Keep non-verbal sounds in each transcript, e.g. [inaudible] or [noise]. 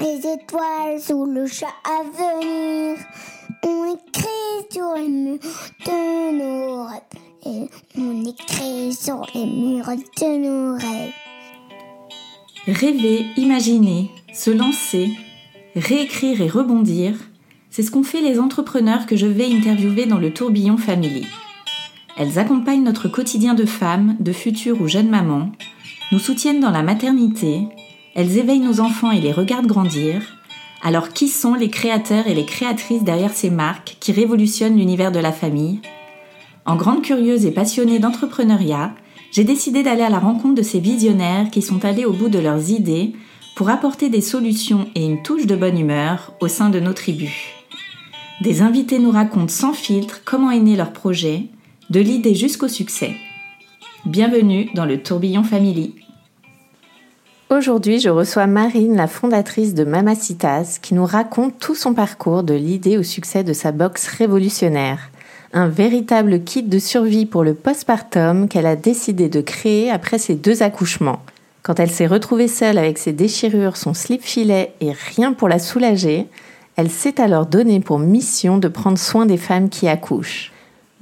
Les étoiles sous le chat à venir. On écrit sur les murs de nos rêves. Et on écrit sur les murs de nos rêves. Rêver, imaginer, se lancer, réécrire et rebondir, c'est ce qu'ont fait les entrepreneurs que je vais interviewer dans le tourbillon Family. Elles accompagnent notre quotidien de femmes, de futures ou jeunes mamans, nous soutiennent dans la maternité, elles éveillent nos enfants et les regardent grandir. Alors qui sont les créateurs et les créatrices derrière ces marques qui révolutionnent l'univers de la famille? En grande curieuse et passionnée d'entrepreneuriat, j'ai décidé d'aller à la rencontre de ces visionnaires qui sont allés au bout de leurs idées pour apporter des solutions et une touche de bonne humeur au sein de nos tribus. Des invités nous racontent sans filtre comment est né leur projet, de l'idée jusqu'au succès. Bienvenue dans le tourbillon Family. Aujourd'hui, je reçois Marine, la fondatrice de Mamacitas, qui nous raconte tout son parcours de l'idée au succès de sa box révolutionnaire. Un véritable kit de survie pour le postpartum qu'elle a décidé de créer après ses deux accouchements. Quand elle s'est retrouvée seule avec ses déchirures, son slip-filet et rien pour la soulager, elle s'est alors donnée pour mission de prendre soin des femmes qui accouchent.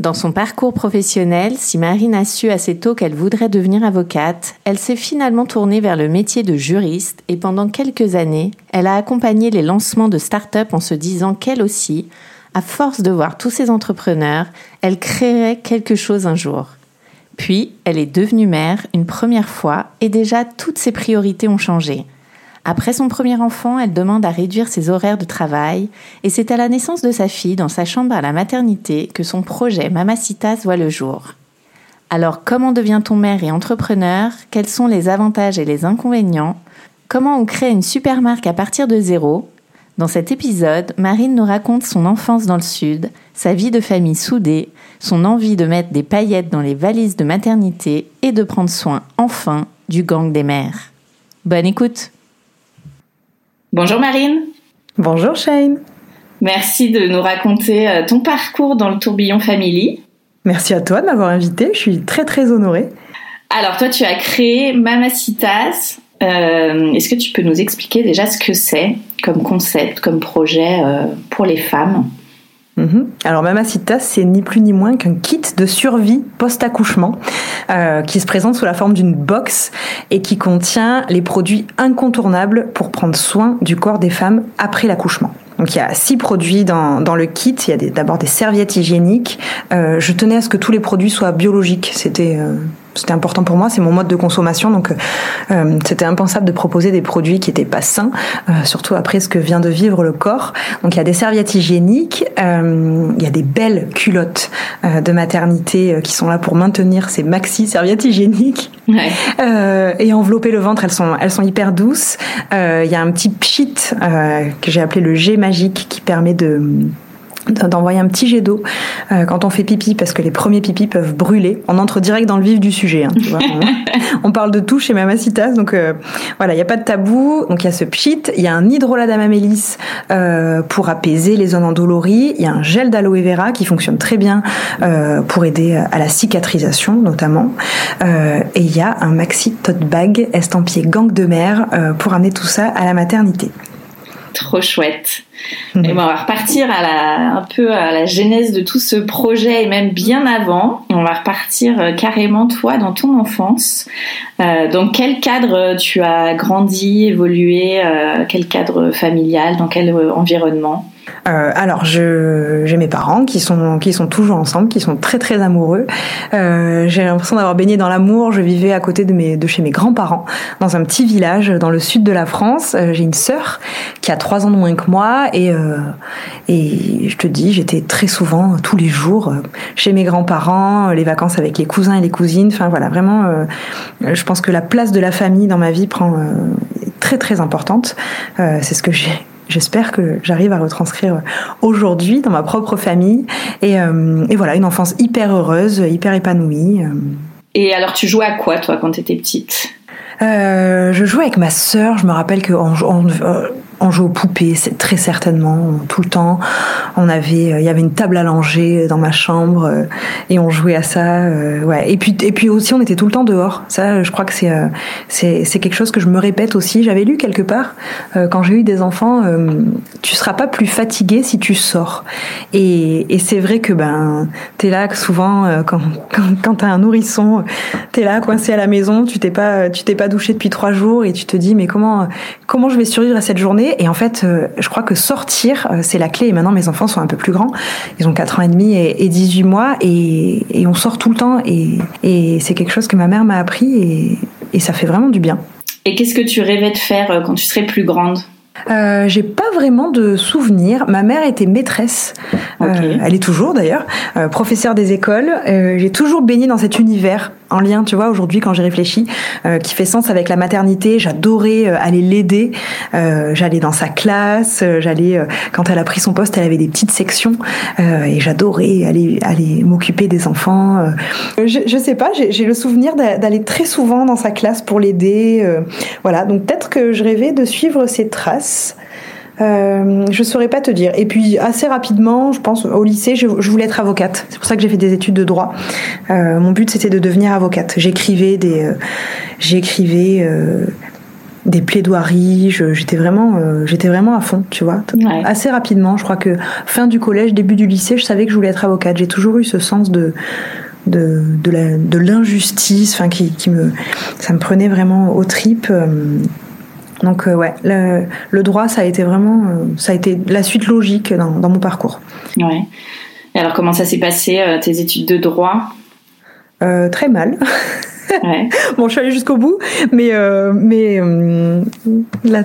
Dans son parcours professionnel, si Marine a su assez tôt qu'elle voudrait devenir avocate, elle s'est finalement tournée vers le métier de juriste et pendant quelques années, elle a accompagné les lancements de start-up en se disant qu'elle aussi, à force de voir tous ces entrepreneurs, elle créerait quelque chose un jour. Puis, elle est devenue mère une première fois et déjà toutes ses priorités ont changé. Après son premier enfant, elle demande à réduire ses horaires de travail. Et c'est à la naissance de sa fille dans sa chambre à la maternité que son projet Mamacitas voit le jour. Alors comment devient-on mère et entrepreneur? Quels sont les avantages et les inconvénients? Comment on crée une super marque à partir de zéro? Dans cet épisode, Marine nous raconte son enfance dans le sud, sa vie de famille soudée, son envie de mettre des paillettes dans les valises de maternité et de prendre soin enfin du gang des mères. Bonne écoute Bonjour Marine. Bonjour Shane. Merci de nous raconter euh, ton parcours dans le tourbillon Family. Merci à toi de m'avoir invité, je suis très très honorée. Alors toi tu as créé Mamacitas. Euh, Est-ce que tu peux nous expliquer déjà ce que c'est comme concept, comme projet euh, pour les femmes? Mhm. Alors Mamacitas, c'est ni plus ni moins qu'un kit de survie post-accouchement euh, qui se présente sous la forme d'une box et qui contient les produits incontournables pour prendre soin du corps des femmes après l'accouchement. Donc il y a six produits dans, dans le kit. Il y a d'abord des, serviettes hygiéniques. Euh, je tenais à ce que tous les produits soient biologiques. C'était euh, c'était important pour moi, c'est mon mode de consommation, donc euh, c'était impensable de proposer des produits qui n'étaient pas sains, euh, surtout après ce que vient de vivre le corps. Donc il y a des serviettes hygiéniques, euh, il y a des belles culottes euh, de maternité euh, qui sont là pour maintenir ces maxi serviettes hygiéniques Ouais. euh, et envelopper le ventre. Elles sont, elles sont hyper douces. Euh, Il y a un petit pchit euh, que j'ai appelé le jet magique qui permet de d'envoyer un petit jet d'eau euh, quand on fait pipi parce que les premiers pipis peuvent brûler. On entre direct dans le vif du sujet. hein, tu vois. on, [laughs] on parle de tout chez Mamacitas, donc euh, voilà, il n'y a pas de tabou. Donc il y a ce pchit, il y a un hydrolat d'amamélis euh, pour apaiser les zones endolories, il y a un gel d'aloe vera qui fonctionne très bien euh, pour aider à la cicatrisation notamment, Euh, et il y a un maxi tote bag estampillé gang de mer euh, pour amener tout ça à la maternité. Trop chouette. Mhm. Et bon, on va repartir à la, un peu à la genèse de tout ce projet et même bien avant. On va repartir euh, carrément toi dans ton enfance. Euh, dans quel cadre tu as grandi, évolué, euh, quel cadre familial, dans quel environnement? Euh, alors, j'ai mes parents qui sont qui sont toujours ensemble, qui sont très très amoureux. Euh, j'ai l'impression d'avoir baigné dans l'amour. Je vivais à côté de mes de chez mes grands-parents dans un petit village dans le sud de la France. Euh, j'ai une sœur qui a trois ans de moins que moi et euh, et je te dis, j'étais très souvent tous les jours euh, chez mes grands-parents, les vacances avec les cousins et les cousines. Enfin voilà, vraiment, je pense que la place de la famille dans ma vie prend très très importante. c'est ce que j'ai j'espère que j'arrive à retranscrire aujourd'hui dans ma propre famille. Et, euh, et, voilà, une enfance hyper heureuse, hyper épanouie. Euh. Et alors, tu jouais à quoi, toi, quand tu étais petite? Euh, Je jouais avec ma sœur. Je me rappelle que on jouait aux poupées, c'est très certainement tout le temps. On avait, euh, il y avait une table à langer dans ma chambre euh, et on jouait à ça. Euh, ouais. Et puis, et puis aussi, on était tout le temps dehors. Ça, je crois que c'est, c'est, quelque chose que je me répète aussi. J'avais lu quelque part quand j'ai eu des enfants, tu seras pas plus fatigué si tu sors. Et, c'est vrai que ben, t'es là souvent quand, [laughs] quand, quand t'as un nourrisson, t'es là coincé à la maison, tu t'es pas, tu t'es pas douché depuis trois jours et tu te dis mais comment, comment je vais survivre à cette journée? Et en fait, euh, je crois que sortir, euh, c'est la clé. Et maintenant, mes enfants sont un peu plus grands. Ils ont 4 ans et demi et, 18 mois. Et, on sort tout le temps. Et, c'est quelque chose que ma mère m'a appris. Et, ça fait vraiment du bien. Et qu'est-ce que tu rêvais de faire euh, quand tu serais plus grande? Euh, j'ai pas vraiment de souvenirs. Ma mère était maîtresse, elle est toujours d'ailleurs, euh, professeure des écoles. j'ai toujours baigné dans cet univers en lien, tu vois, aujourd'hui quand j'ai réfléchi, euh, qui fait sens avec la maternité. J'adorais euh, aller l'aider. Euh, j'allais dans sa classe. j'allais quand elle a pris son poste, elle avait des petites sections et j'adorais aller aller m'occuper des enfants. Je, je sais pas, j'ai le souvenir d'aller très souvent dans sa classe pour l'aider. voilà, donc peut-être que je rêvais de suivre ses traces. Euh, je saurais pas te dire. Et puis assez rapidement, je pense au lycée, je, voulais être avocate. C'est pour ça que j'ai fait des études de droit. Euh, mon but c'était de devenir avocate. J'écrivais des, euh, j'écrivais euh, des plaidoiries. J'étais vraiment, j'étais vraiment à fond, tu vois. Assez rapidement, je crois que fin du collège, début du lycée, je savais que je voulais être avocate. J'ai toujours eu ce sens de de, de l'injustice, enfin qui, qui me, ça me prenait vraiment aux tripes. Donc euh, ouais, le, droit, ça a été vraiment, euh, ça a été la suite logique dans, mon parcours. Ouais. Et alors comment ça s'est passé euh, tes études de droit? Très mal. [laughs] bon, je suis allée jusqu'au bout, mais euh, mais euh,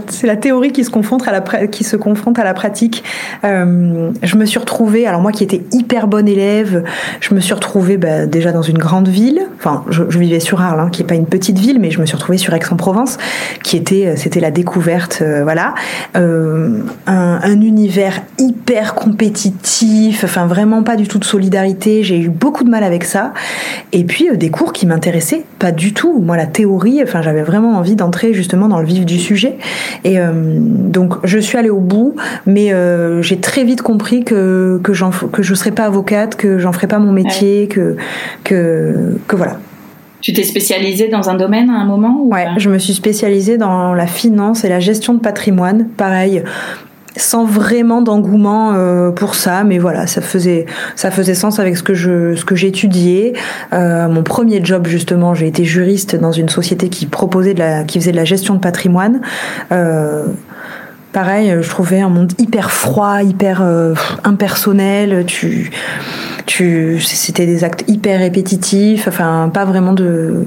c'est la théorie qui se confronte à la qui se confronte à la pratique. Euh, je me suis retrouvée, alors moi qui étais hyper bonne élève, je me suis retrouvée bah, déjà dans une grande ville. Enfin, je, vivais sur Arles, hein, qui est pas une petite ville, mais je me suis retrouvée sur Aix-en-Provence, qui était c'était la découverte, voilà, un, un univers hyper compétitif, enfin vraiment pas du tout de solidarité. J'ai eu beaucoup de mal avec ça, et puis des cours qui m'intéressaient pas du tout. Moi, la théorie, enfin, j'avais vraiment envie d'entrer justement dans le vif du sujet. Et euh, donc, je suis allée au bout, mais euh, j'ai très vite compris que que, que je serais pas avocate, que j'en ferais pas mon métier, que que que voilà. Tu t'es spécialisée dans un domaine à un moment ou Ouais, je me suis spécialisée dans la finance et la gestion de patrimoine. Pareil, sans vraiment d'engouement euh, pour ça, mais voilà, ça faisait ça faisait sens avec ce que je ce que j'étudiais. Euh, mon premier job justement, j'ai été juriste dans une société qui proposait de la qui faisait de la gestion de patrimoine. Euh, pareil, je trouvais un monde hyper froid, hyper euh, impersonnel. Tu tu c'était des actes hyper répétitifs, enfin pas vraiment de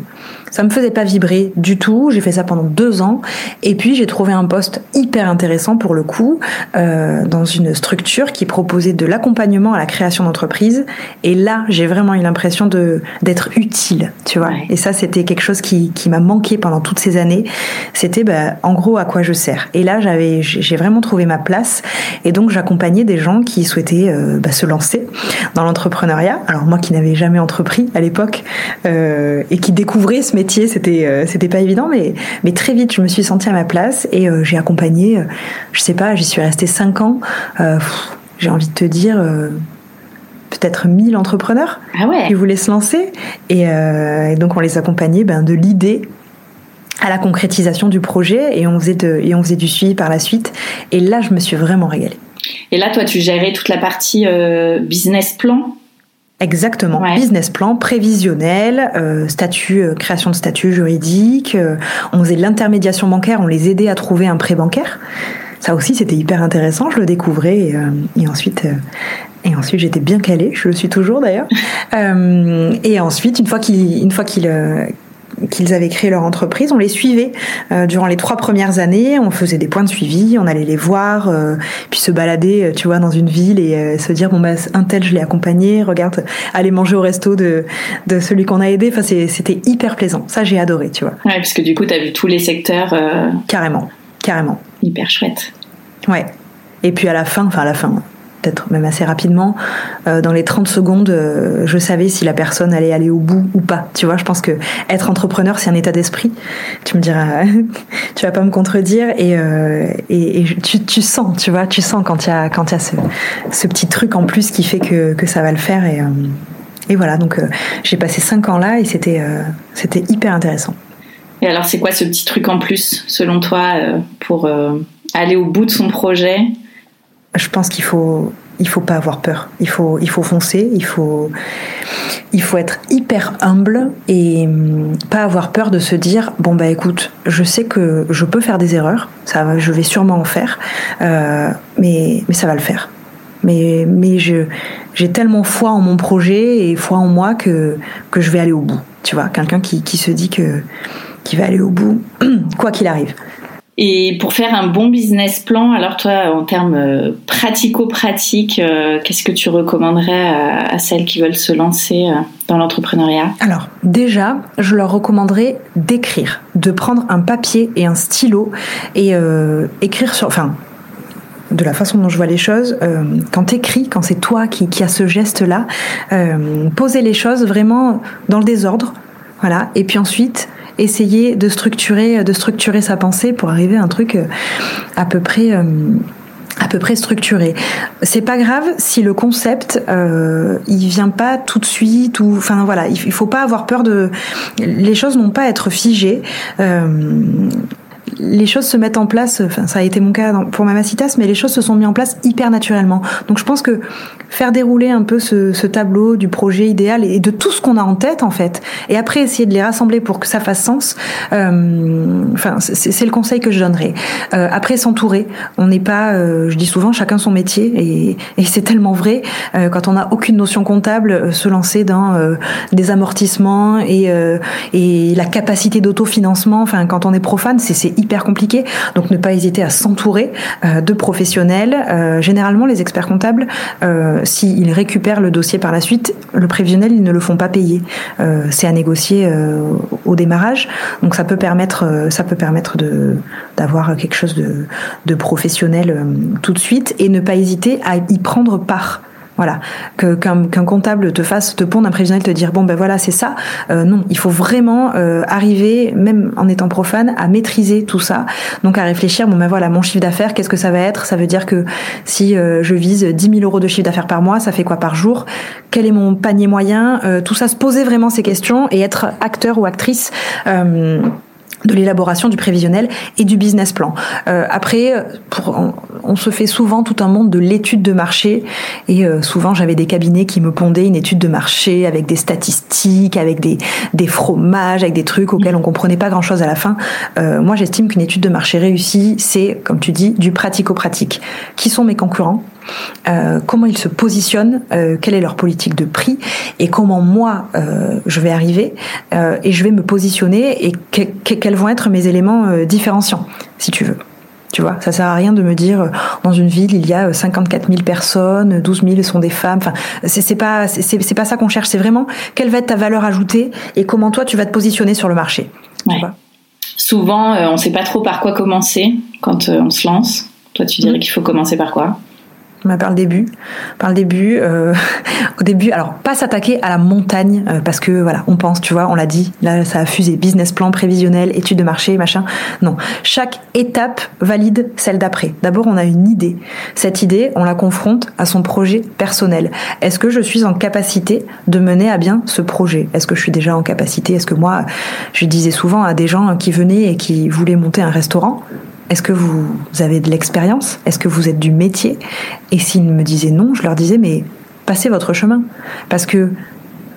ça me faisait pas vibrer du tout. J'ai fait ça pendant deux ans. Et puis j'ai trouvé un poste hyper intéressant pour le coup euh, dans une structure qui proposait de l'accompagnement à la création d'entreprise. Et là, j'ai vraiment eu l'impression de d'être utile, tu vois. Et ça, c'était quelque chose qui, qui m'a manqué pendant toutes ces années. C'était bah, en gros à quoi je sers. Et là, j'avais j'ai vraiment trouvé ma place. Et donc j'accompagnais des gens qui souhaitaient euh, bah, se lancer dans l'entrepreneuriat. Alors moi qui n'avais jamais entrepris à l'époque euh, et qui découvrais ce métier, c'était euh, c'était pas évident, mais mais très vite je me suis sentie à ma place et euh, j'ai accompagné, euh, je sais pas, j'y suis restée cinq ans. j'ai envie de te dire peut-être 1000 entrepreneurs ah qui voulaient se lancer et, donc on les accompagnait ben, de l'idée à la concrétisation du projet et on faisait de, et on faisait du suivi par la suite et là je me suis vraiment régalée. Et là toi tu gérais toute la partie business plan Exactement. Business plan prévisionnel, euh, statut, euh, création de statut juridique. Euh, on faisait de l'intermédiation bancaire, on les aidait à trouver un prêt bancaire. ça aussi, c'était hyper intéressant. Je le découvrais et, et ensuite. et ensuite, j'étais bien calée, je le suis toujours d'ailleurs. [laughs] et ensuite, une fois qu'il, une fois qu'il, qu'ils avaient créé leur entreprise, on les suivait euh, durant les trois premières années. On faisait des points de suivi, on allait les voir, euh, puis se balader, euh, tu vois, dans une ville et se dire bon bah un tel je l'ai accompagné, regarde, aller manger au resto de de celui qu'on a aidé. Enfin c'était hyper plaisant. Ça j'ai adoré, tu vois. Ouais, parce que du coup tu as vu tous les secteurs. Carrément, carrément. Hyper chouette. Ouais. Et puis à la fin, enfin à la fin, peut-être même assez rapidement, euh, dans les 30 secondes, euh, je savais si la personne allait aller au bout ou pas. Tu vois, je pense que être entrepreneur, c'est un état d'esprit. Tu me diras, [laughs] tu vas pas me contredire, et, euh, et, tu, sens, tu vois, tu sens quand il y a y a ce, ce, petit truc en plus qui fait que, que ça va le faire. Et, et voilà, donc j'ai passé 5 ans là et c'était c'était hyper intéressant. Et alors, c'est quoi ce petit truc en plus, selon toi, pour aller au bout de son projet? Je pense qu'il faut il faut pas avoir peur. Il faut il faut foncer. Il faut il faut être hyper humble et hum, pas avoir peur de se dire bon bah écoute, je sais que je peux faire des erreurs. Ça je vais sûrement en faire, euh, mais mais ça va le faire. Mais mais je j'ai tellement foi en mon projet et foi en moi que que je vais aller au bout. Tu vois, quelqu'un qui qui se dit que qui va aller au bout [clears throat] quoi qu'il arrive. Et pour faire un bon business plan, alors toi, en termes euh, pratico-pratiques, euh, qu'est-ce que tu recommanderais à, celles qui veulent se lancer euh, dans l'entrepreneuriat? Alors, déjà, je leur recommanderais d'écrire, de prendre un papier et un stylo et écrire sur... Enfin, de la façon dont je vois les choses, quand tu écris, quand c'est toi qui, qui as ce geste-là, poser les choses vraiment dans le désordre, voilà, et puis ensuite essayer de structurer, de structurer sa pensée pour arriver à un truc euh, à peu près euh, à peu près structuré. C'est pas grave si le concept euh, il vient pas tout de suite ou enfin voilà, il, faut pas avoir peur de les choses n'ont pas à être figées. Euh, les choses se mettent en place, enfin ça a été mon cas pour Mamacitas, mais les choses se sont mises en place hyper naturellement. Donc je pense que faire dérouler un peu ce, ce tableau du projet idéal et de tout ce qu'on a en tête en fait, et après essayer de les rassembler pour que ça fasse sens, euh, enfin c'est le conseil que je donnerais. Euh, après s'entourer, on n'est pas, euh, je dis souvent chacun son métier et, et c'est tellement vrai euh, quand on n'a aucune notion comptable, euh, se lancer dans des amortissements et, et la capacité d'autofinancement, enfin quand on est profane, c'est hyper compliqué. Donc ne pas hésiter à s'entourer euh, de professionnels. Euh, généralement, les experts comptables, euh, s'ils récupèrent le dossier par la suite, le prévisionnel, ils ne le font pas payer. C'est à négocier au démarrage. Donc ça peut permettre, ça peut permettre de d'avoir quelque chose de, de professionnel tout de suite et ne pas hésiter à y prendre part. Voilà, qu'un comptable te fasse te pondre un prévisionnel, te dire bon ben voilà c'est ça. Euh, non, il faut vraiment euh, arriver, même en étant profane, à maîtriser tout ça. Donc à réfléchir bon ben voilà mon chiffre d'affaires, qu'est-ce que ça va être? Ça veut dire que si euh, je vise 10 000 euros de chiffre d'affaires par mois, ça fait quoi par jour? Quel est mon panier moyen? Tout ça, se poser vraiment ces questions et être acteur ou actrice de l'élaboration du prévisionnel et du business plan. Euh, après, pour, on, se fait souvent tout un monde de l'étude de marché et euh, souvent j'avais des cabinets qui me pondaient une étude de marché avec des statistiques, avec des, des fromages, avec des trucs auxquels on comprenait pas grand-chose à la fin. Euh, moi, j'estime qu'une étude de marché réussie, c'est, comme tu dis, du pratico-pratique. Qui sont mes concurrents euh, comment ils se positionnent, euh, quelle est leur politique de prix et comment moi euh, je vais arriver et je vais me positionner et quels vont être mes éléments différenciants, si tu veux. Tu vois, ça sert à rien de me dire dans une ville il y a 54 000 personnes, 12 000 sont des femmes. Enfin, c'est pas c'est pas ça qu'on cherche. C'est vraiment quelle va être ta valeur ajoutée et comment toi tu vas te positionner sur le marché. Souvent, on ne sait pas trop par quoi commencer quand on se lance. Toi, tu dirais mmh. qu'il faut commencer par quoi? Par le début, par le début, euh, [laughs] au début, alors pas s'attaquer à la montagne euh, parce que voilà, on pense, tu vois, on l'a dit, là ça a fusé, business plan prévisionnel, étude de marché, machin. Non, chaque étape valide celle d'après. D'abord, on a une idée. Cette idée, on la confronte à son projet personnel. Est-ce que je suis en capacité de mener à bien ce projet? Est-ce que je suis déjà en capacité? Est-ce que moi, je disais souvent à des gens qui venaient et qui voulaient monter un restaurant, est-ce que vous avez de l'expérience? Est-ce que vous êtes du métier? Et s'ils me disaient non, je leur disais mais passez votre chemin. Parce que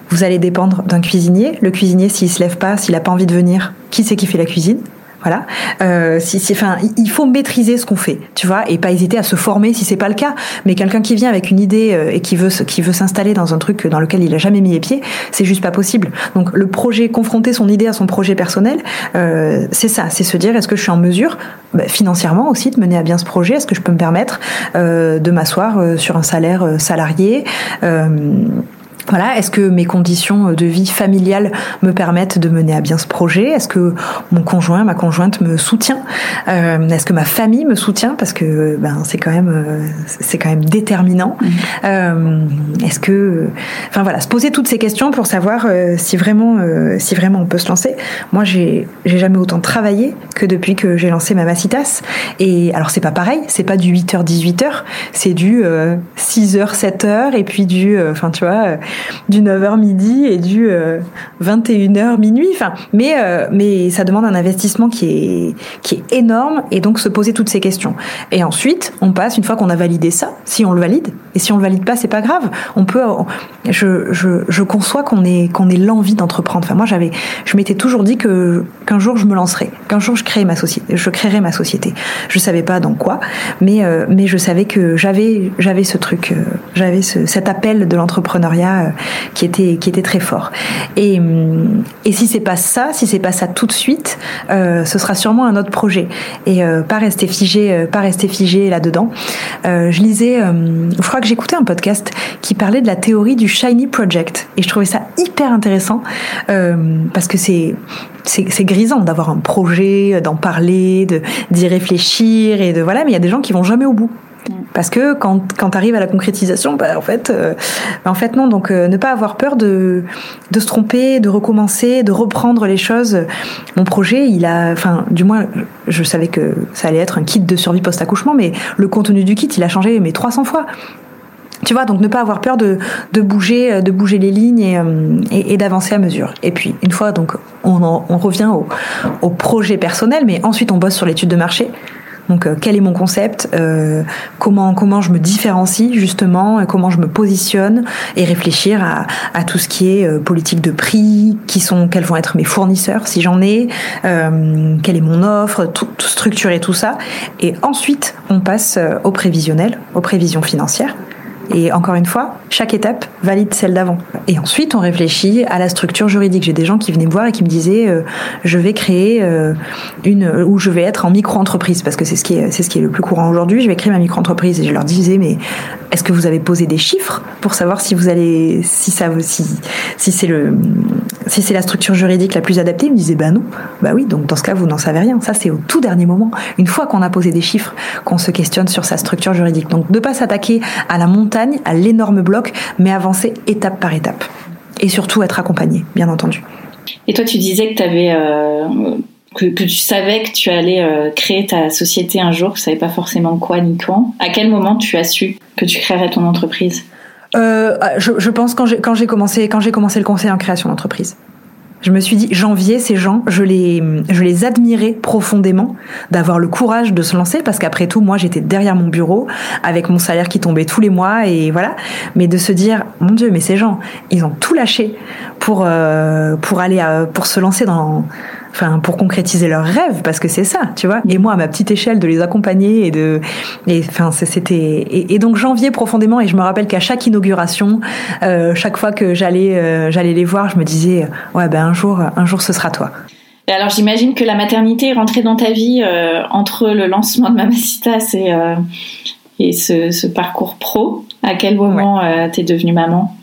vous allez dépendre d'un cuisinier. Le cuisinier, s'il se lève pas, s'il n'a pas envie de venir, qui c'est qui fait la cuisine? Voilà. Euh, si, enfin, il faut maîtriser ce qu'on fait, tu vois, et pas hésiter à se former si c'est pas le cas. Mais quelqu'un qui vient avec une idée euh, et qui veut qui veut s'installer dans un truc dans lequel il a jamais mis les pieds, c'est juste pas possible. Donc le projet, confronter son idée à son projet personnel, euh, c'est ça, c'est se dire est-ce que je suis en mesure, bah, financièrement aussi, de mener à bien ce projet, est-ce que je peux me permettre euh, de m'asseoir euh, sur un salaire euh, salarié voilà, est-ce que mes conditions de vie familiale me permettent de mener à bien ce projet? Est-ce que mon conjoint, ma conjointe me soutient? Euh, Est-ce que ma famille me soutient? Parce que ben c'est quand même euh, c'est quand même déterminant. Mmh. Euh, est-ce que, enfin voilà, se poser toutes ces questions pour savoir euh, si vraiment euh, si vraiment on peut se lancer. Moi, j'ai j'ai jamais autant travaillé que depuis que j'ai lancé Mamacitas. Et alors c'est pas pareil, c'est pas du 8h 18h, c'est du 6h 7h et puis du, enfin tu vois du 9h midi et du 21h euh, minuit. Enfin, mais, euh, mais ça demande un investissement qui est, qui est énorme et donc se poser toutes ces questions. Et ensuite, on passe, une fois qu'on a validé ça, si on le valide, et si on le valide pas, c'est pas grave. On peut, je, je, je conçois qu'on ait, qu'on ait l'envie d'entreprendre. Enfin, moi, j'avais, je m'étais toujours dit que, qu'un jour je me lancerai, qu'un jour je créerai ma société, je créerai ma société. Je savais pas dans quoi, mais, euh, mais je savais que j'avais, j'avais ce truc, j'avais ce, cet appel de l'entrepreneuriat euh, qui était qui était très fort. Et et si c'est pas ça, si c'est pas ça tout de suite, euh, ce sera sûrement un autre projet. Et euh, pas rester figé, pas rester figé là dedans. je lisais, je crois que j'écoutais un podcast qui parlait de la théorie du shiny project et je trouvais ça hyper intéressant parce que c'est c'est grisant d'avoir un projet, d'en parler, de d'y réfléchir et de voilà, mais il y a des gens qui vont jamais au bout. Parce que quand, quand tu arrives à la concrétisation, bah, en, fait, euh, bah, en fait, non. Donc, euh, ne pas avoir peur de, de se tromper, de recommencer, de reprendre les choses. Mon projet, il a, enfin, du moins, je savais que ça allait être un kit de survie post-accouchement, mais le contenu du kit, il a changé mais 300 fois. Tu vois, donc ne pas avoir peur de, de bouger, de bouger les lignes et, euh, et, et d'avancer à mesure. Et puis, une fois, donc, on, on revient au, au projet personnel, mais ensuite on bosse sur l'étude de marché. Donc euh, quel est mon concept, euh, comment comment je me différencie justement, comment je me positionne et réfléchir à, à tout ce qui est euh, politique de prix, qui sont quels vont être mes fournisseurs si j'en ai, quelle est mon offre, tout, tout, structurer tout ça et ensuite on passe au prévisionnel, aux prévisions financières. Et encore une fois, chaque étape valide celle d'avant. Et ensuite, on réfléchit à la structure juridique. J'ai des gens qui venaient me voir et qui me disaient euh, je vais créer euh, une ou je vais être en micro-entreprise parce que c'est ce qui est c'est ce qui est le plus courant aujourd'hui. Je vais créer ma micro-entreprise et je leur disais mais est-ce que vous avez posé des chiffres pour savoir si vous allez si ça si si c'est le si c'est la structure juridique la plus adaptée Ils me disaient bah non. Bah oui, donc dans ce cas vous n'en savez rien. Ça c'est au tout dernier moment. Une fois qu'on a posé des chiffres, qu'on se questionne sur sa structure juridique. Donc de pas s'attaquer à la montagne à l'énorme bloc, mais avancer étape par étape. Et surtout être accompagné, bien entendu. Et toi, tu disais que tu avais. Euh, que, tu savais que tu allais euh, créer ta société un jour, tu savais pas forcément quoi ni quand. À quel moment tu as su que tu créerais ton entreprise? Euh, je, pense quand j'ai commencé quand j'ai commencé le conseil en création d'entreprise. Je me suis dit, janvier, ces gens, je les, je les admirais profondément d'avoir le courage de se lancer parce qu'après tout, moi, j'étais derrière mon bureau avec mon salaire qui tombait tous les mois et voilà. Mais de se dire, mon Dieu, mais ces gens, ils ont tout lâché pour, euh, pour aller, à, pour se lancer dans, enfin pour concrétiser leurs rêves parce que c'est ça tu vois. Et moi à ma petite échelle de les accompagner et de et enfin c'était et, donc janvier profondément et je me rappelle qu'à chaque inauguration euh, chaque fois que j'allais euh, j'allais les voir je me disais ouais ben un jour un jour ce sera toi et alors j'imagine que la maternité est rentrée dans ta vie euh, entre le lancement de Mamacitas et et ce, ce, parcours pro. À quel moment ouais. t'es devenue maman?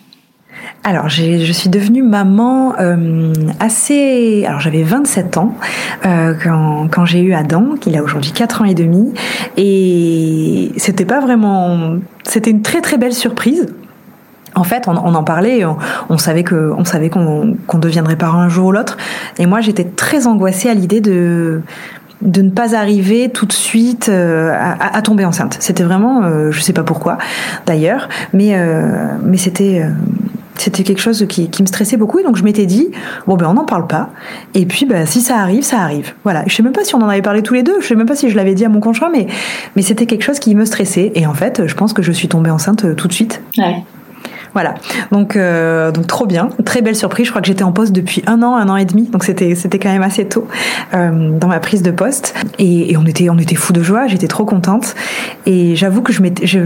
Alors, je suis devenue maman euh, assez... Alors, j'avais 27 ans euh, quand, quand j'ai eu Adam, qu'il a aujourd'hui 4 ans et demi. Et c'était pas vraiment... C'était une très très belle surprise. En fait, on, en parlait, on, savait que, on savait qu'on deviendrait parent un jour ou l'autre. Et moi, j'étais très angoissée à l'idée de de ne pas arriver tout de suite euh, à, tomber enceinte. C'était vraiment, euh, je sais pas pourquoi d'ailleurs, mais mais c'était c'était quelque chose qui, me stressait beaucoup et donc je m'étais dit bon ben on n'en parle pas. Et puis ben si ça arrive ça arrive. Voilà. Je sais même pas si on en avait parlé tous les deux. Je sais même pas si je l'avais dit à mon conjoint mais mais c'était quelque chose qui me stressait. Et en fait je pense que je suis tombée enceinte euh, tout de suite. Ouais. Voilà. Donc, euh, donc trop bien, très belle surprise. Je crois que j'étais en poste depuis un an, un an et demi, donc c'était c'était quand même assez tôt euh, dans ma prise de poste. Et, et on était on était fous de joie. J'étais trop contente. Et j'avoue que je m'étais, je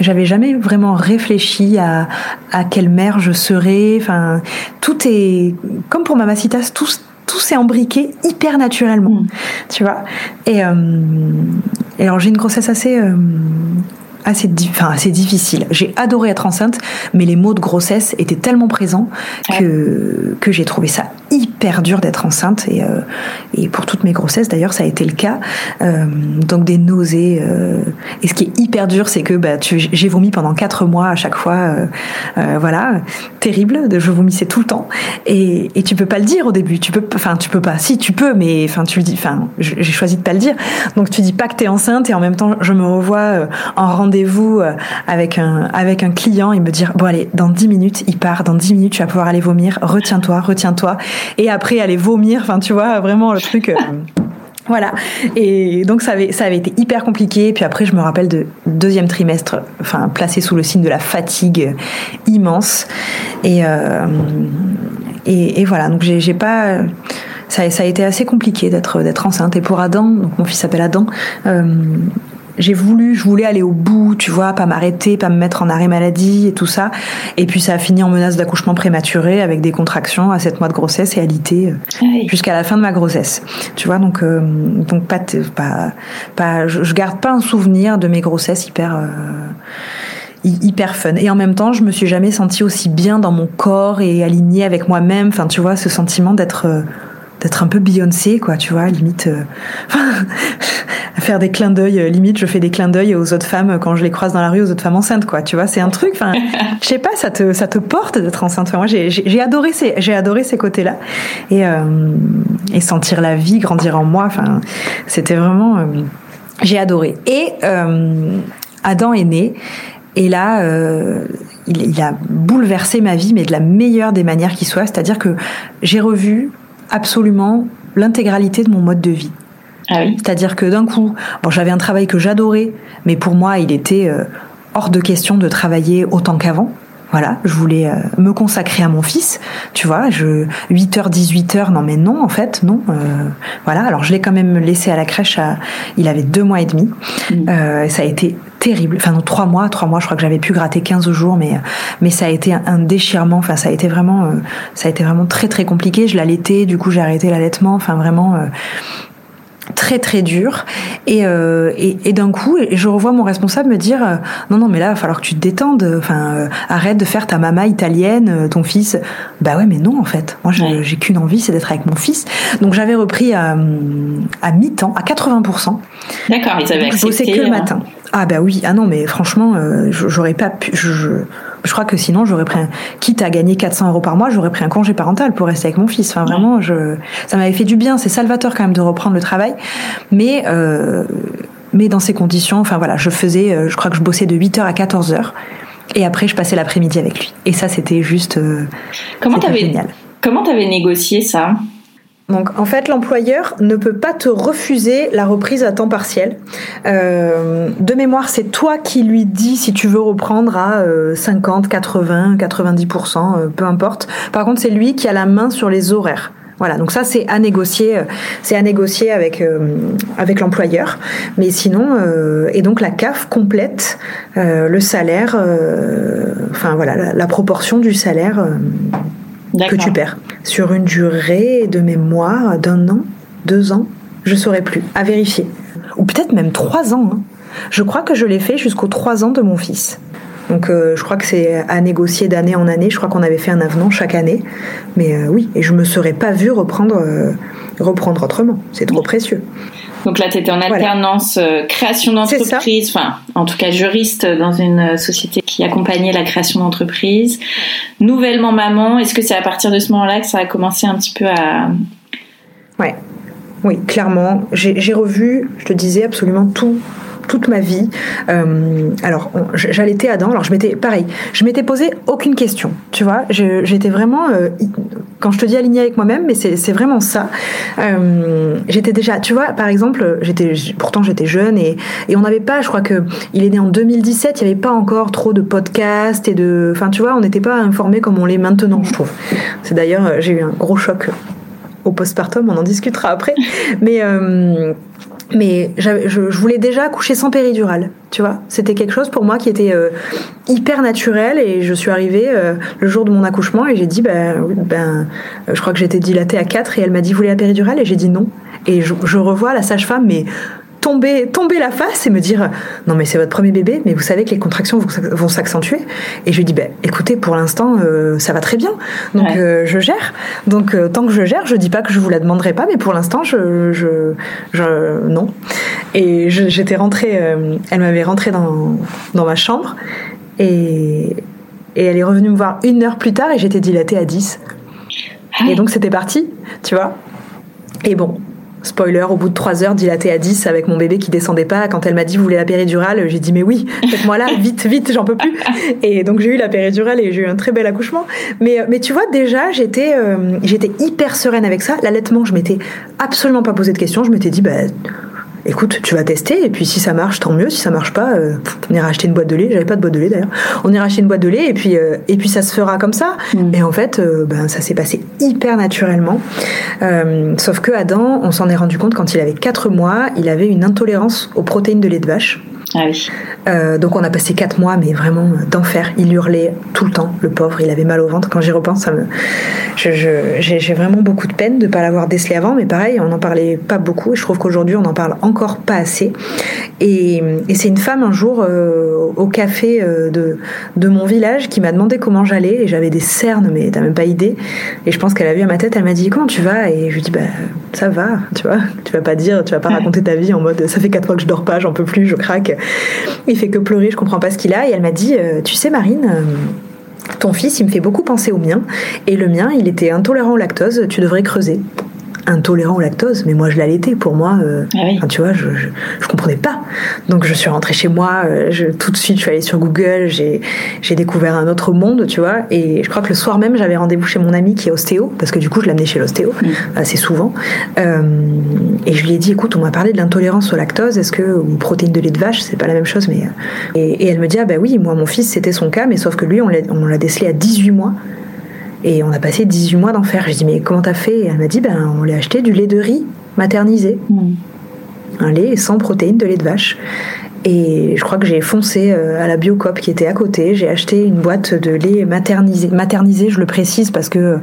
j'avais jamais vraiment réfléchi à à quelle mère je serais. Enfin, tout est comme pour Mamacitas, tout tout s'est embriqué hyper naturellement, mm. tu vois? Et, euh, et alors j'ai une grossesse assez euh, assez, enfin, assez difficile. J'ai adoré être enceinte, mais les mots de grossesse étaient tellement présents que, que j'ai trouvé ça hyper dur d'être enceinte. Et, euh, et pour toutes mes grossesses, d'ailleurs, ça a été le cas. Euh, donc des nausées. Euh, et ce qui est hyper dur, c'est que bah, j'ai vomi pendant quatre mois à chaque fois. Voilà, terrible. Je vomissais tout le temps. Et, et tu peux pas le dire au début. Tu peux, enfin, tu peux pas. Si, tu peux, mais enfin, tu le dis. Enfin, j'ai choisi de pas le dire. Donc tu dis pas que tu es enceinte et en même temps, je me revois en rendez euh, avec un, client et me dire, bon allez, dans 10 minutes, il part, dans 10 minutes, tu vas pouvoir aller vomir, retiens-toi, retiens-toi. Et après, aller vomir, enfin, tu vois, vraiment le truc... Euh, [laughs] voilà. Et donc ça avait, été hyper compliqué. Puis après, je me rappelle de deuxième trimestre, enfin placé sous le signe de la fatigue immense. Et euh, et, voilà. Donc j'ai pas. Ça, a été assez compliqué d'être enceinte. Et pour Adam, donc mon fils s'appelle Adam. J'ai voulu, je voulais aller au bout, tu vois, pas m'arrêter, pas me mettre en arrêt maladie et tout ça. Et puis ça a fini en menace d'accouchement prématuré avec des contractions à 7 mois de grossesse et alité euh, jusqu'à la fin de ma grossesse. Tu vois, donc euh, donc pas pas pas je, garde pas un souvenir de mes grossesses hyper euh, hyper fun. Et en même temps, je me suis jamais sentie aussi bien dans mon corps et alignée avec moi-même. Enfin, tu vois, ce sentiment d'être d'être un peu Beyoncé, quoi, tu vois, limite, [laughs] euh, faire des clins d'œil, euh, limite, je fais des clins d'œil aux autres femmes quand je les croise dans la rue, aux autres femmes enceintes, quoi, tu vois, c'est un truc, enfin, [laughs] je sais pas, ça te, ça te porte d'être enceinte. moi, j'ai adoré ces, j'ai adoré ces côtés-là, et, euh, et sentir la vie grandir en moi, enfin, c'était vraiment, j'ai adoré. Et Adam est né, et là, il, il, a bouleversé ma vie, mais de la meilleure des manières qui soit. C'est-à-dire que j'ai revu absolument l'intégralité de mon mode de vie. Ah C'est-à-dire que d'un coup, bon, j'avais un travail que j'adorais, mais pour moi, il était euh, hors de question de travailler autant qu'avant. Voilà, je voulais euh, me consacrer à mon fils, tu vois, je 8h 18h non mais non en fait, non. Euh, voilà, alors je l'ai quand même laissé à la crèche à, il avait deux mois et demi. Mm. Euh, ça a été terrible. Enfin non, trois mois, trois mois, je crois que j'avais pu gratter 15 jours mais mais ça a été un, déchirement, enfin ça a été vraiment ça a été vraiment très très compliqué, je l'allaitais, du coup j'ai arrêté l'allaitement, enfin vraiment très très dur. Et, euh, et, et d'un coup je revois mon responsable me dire euh, non non mais là il va falloir que tu te détendes. Enfin euh, arrête de faire ta maman italienne euh, ton fils. Bah ouais mais non en fait. Moi j'ai qu'une envie c'est d'être avec mon fils. Donc j'avais repris à, à mi-temps à 80% d'accord ils avaient accepté je bossais que le matin. Ah bah oui. Ah non mais franchement j'aurais pas pu je, je crois que sinon j'aurais pris un, quitte à gagner 400 euros par mois j'aurais pris un congé parental pour rester avec mon fils. Enfin vraiment je ça m'avait fait du bien. C'est salvateur quand même de reprendre le travail. Mais euh, mais dans ces conditions enfin voilà je faisais euh, je crois que je bossais de 8h à 14h et après je passais l'après-midi avec lui. Et ça c'était juste euh, comment t'avais comment t'avais négocié ça? Donc en fait, l'employeur ne peut pas te refuser la reprise à temps partiel. Euh, de mémoire, c'est toi qui lui dis si tu veux reprendre à 50, 80, 90%, peu importe. Par contre, c'est lui qui a la main sur les horaires. Voilà, donc ça c'est à négocier, euh, c'est à négocier avec euh, avec l'employeur. Mais sinon, et donc la CAF complète le salaire, enfin voilà, la, proportion du salaire que tu perds sur une durée de mémoire d'un an, deux ans, je saurais plus, à vérifier, ou peut-être même trois ans. Hein. Je crois que je l'ai fait jusqu'aux trois ans de mon fils. Donc euh, je crois que c'est à négocier d'année en année. Je crois qu'on avait fait un avenant chaque année. Mais euh, oui, et je me serais pas vue reprendre, euh, reprendre autrement. C'est trop précieux. Donc là, tu étais en alternance création d'entreprise, enfin, en tout cas juriste dans une société qui accompagnait la création d'entreprise. Nouvellement maman, est-ce que c'est à partir de ce moment-là que ça a commencé un petit peu à... Ouais, oui, clairement. J'ai revu, je te disais, absolument tout toute ma vie. Euh, alors, j'allaitais Adam. Alors, je m'étais, pareil, je m'étais posé aucune question. Tu vois, j'étais vraiment, euh, quand je te dis alignée avec moi-même, mais c'est vraiment ça. Euh, j'étais déjà, tu vois, par exemple, j'étais, pourtant j'étais jeune et, et on n'avait pas, je crois que il est né en 2017, il n'y avait pas encore trop de podcasts et de, enfin, tu vois, on n'était pas informés comme on l'est maintenant, je trouve. C'est d'ailleurs, j'ai eu un gros choc au postpartum, on en discutera après. Mais mais je, voulais déjà coucher sans péridurale, tu vois. C'était quelque chose pour moi qui était euh, hyper naturel et je suis arrivée euh, le jour de mon accouchement et j'ai dit, ben, ben je crois que j'étais dilatée à 4 et elle m'a dit, vous voulez la péridurale? Et j'ai dit non. Et je, je revois la sage-femme, mais tomber, tomber la face et me dire non mais c'est votre premier bébé, mais vous savez que les contractions vont s'accentuer. Et je lui dis ben écoutez pour l'instant euh, ça va très bien, donc euh, je gère. Donc euh, tant que je gère, je dis pas que je vous la demanderai pas, mais pour l'instant je, je, je, non. Et j'étais rentrée, elle m'avait rentrée dans, dans ma chambre et, et elle est revenue me voir une heure plus tard et j'étais dilatée à 10. Ah et donc c'était parti, tu vois. Et bon, Spoiler, au bout de 3 heures, dilatée à 10 avec mon bébé qui descendait pas. Quand elle m'a dit, vous voulez la péridurale J'ai dit, mais oui, faites-moi là, vite, vite, j'en peux plus. [laughs] Et donc j'ai eu la péridurale et j'ai eu un très bel accouchement. Mais, mais tu vois, déjà, j'étais euh, j'étais hyper sereine avec ça. L'allaitement, je m'étais absolument pas posé de questions. Je m'étais dit, bah écoute, tu vas tester, et puis si ça marche, tant mieux. Si ça marche pas, euh, on ira acheter une boîte de lait. J'avais pas de boîte de lait d'ailleurs. On ira acheter une boîte de lait, et puis, euh, et puis ça se fera comme ça. Mm. Et en fait, euh, ben, ça s'est passé hyper naturellement. sauf que Adam, on s'en est rendu compte quand il avait 4 mois, il avait une intolérance aux protéines de lait de vache. Ah oui. Euh, donc on a passé quatre mois, mais vraiment d'enfer. Il hurlait tout le temps, le pauvre. Il avait mal au ventre. Quand j'y repense, ça me, j'ai vraiment beaucoup de peine de ne pas l'avoir décelé avant. Mais pareil, on n'en parlait pas beaucoup. Et je trouve qu'aujourd'hui, on n'en parle encore pas assez. Et, c'est une femme un jour euh, au café euh, de, de mon village qui m'a demandé comment j'allais. Et j'avais des cernes, mais t'as même pas idée. Et je pense qu'elle a vu à ma tête. Elle m'a dit comment tu vas? Et je lui dis bah ça va. Tu vois, tu vas pas dire, tu vas pas raconter ta vie en mode ça fait quatre mois que je dors pas, j'en peux plus, je craque. Il fait que pleurer, je comprends pas ce qu'il a. Et elle m'a dit, euh, tu sais Marine, euh, ton fils, il me fait beaucoup penser au mien. Et le mien, il était intolérant au lactose, tu devrais creuser intolérant au lactose, mais moi je l'allaitais. Pour moi, euh, ah tu vois, je, je, comprenais pas. Donc je suis rentrée chez moi, euh, je, tout de suite je suis allée sur Google, j'ai, découvert un autre monde, tu vois. Et je crois que le soir même, j'avais rendez-vous chez mon ami qui est ostéo, parce que du coup je l'amenais chez l'ostéo mm. assez souvent. Euh, et je lui ai dit, écoute, on m'a parlé de l'intolérance au lactose, est-ce que, ou protéines de lait de vache, c'est pas la même chose, mais. Et, et elle me dit, ah bah oui, moi mon fils c'était son cas, mais sauf que lui on l'a, on l'a décelé à 18 mois. Et on a passé 18 mois d'enfer. Je dis mais comment t'as fait? Et elle m'a dit ben on l'a acheté du lait de riz maternisé. Hmm. Un lait sans protéines de lait de vache. Et je crois que j'ai foncé euh, à la Biocop qui était à côté. J'ai acheté une boîte de lait maternisé. Maternisé, je le précise parce que euh,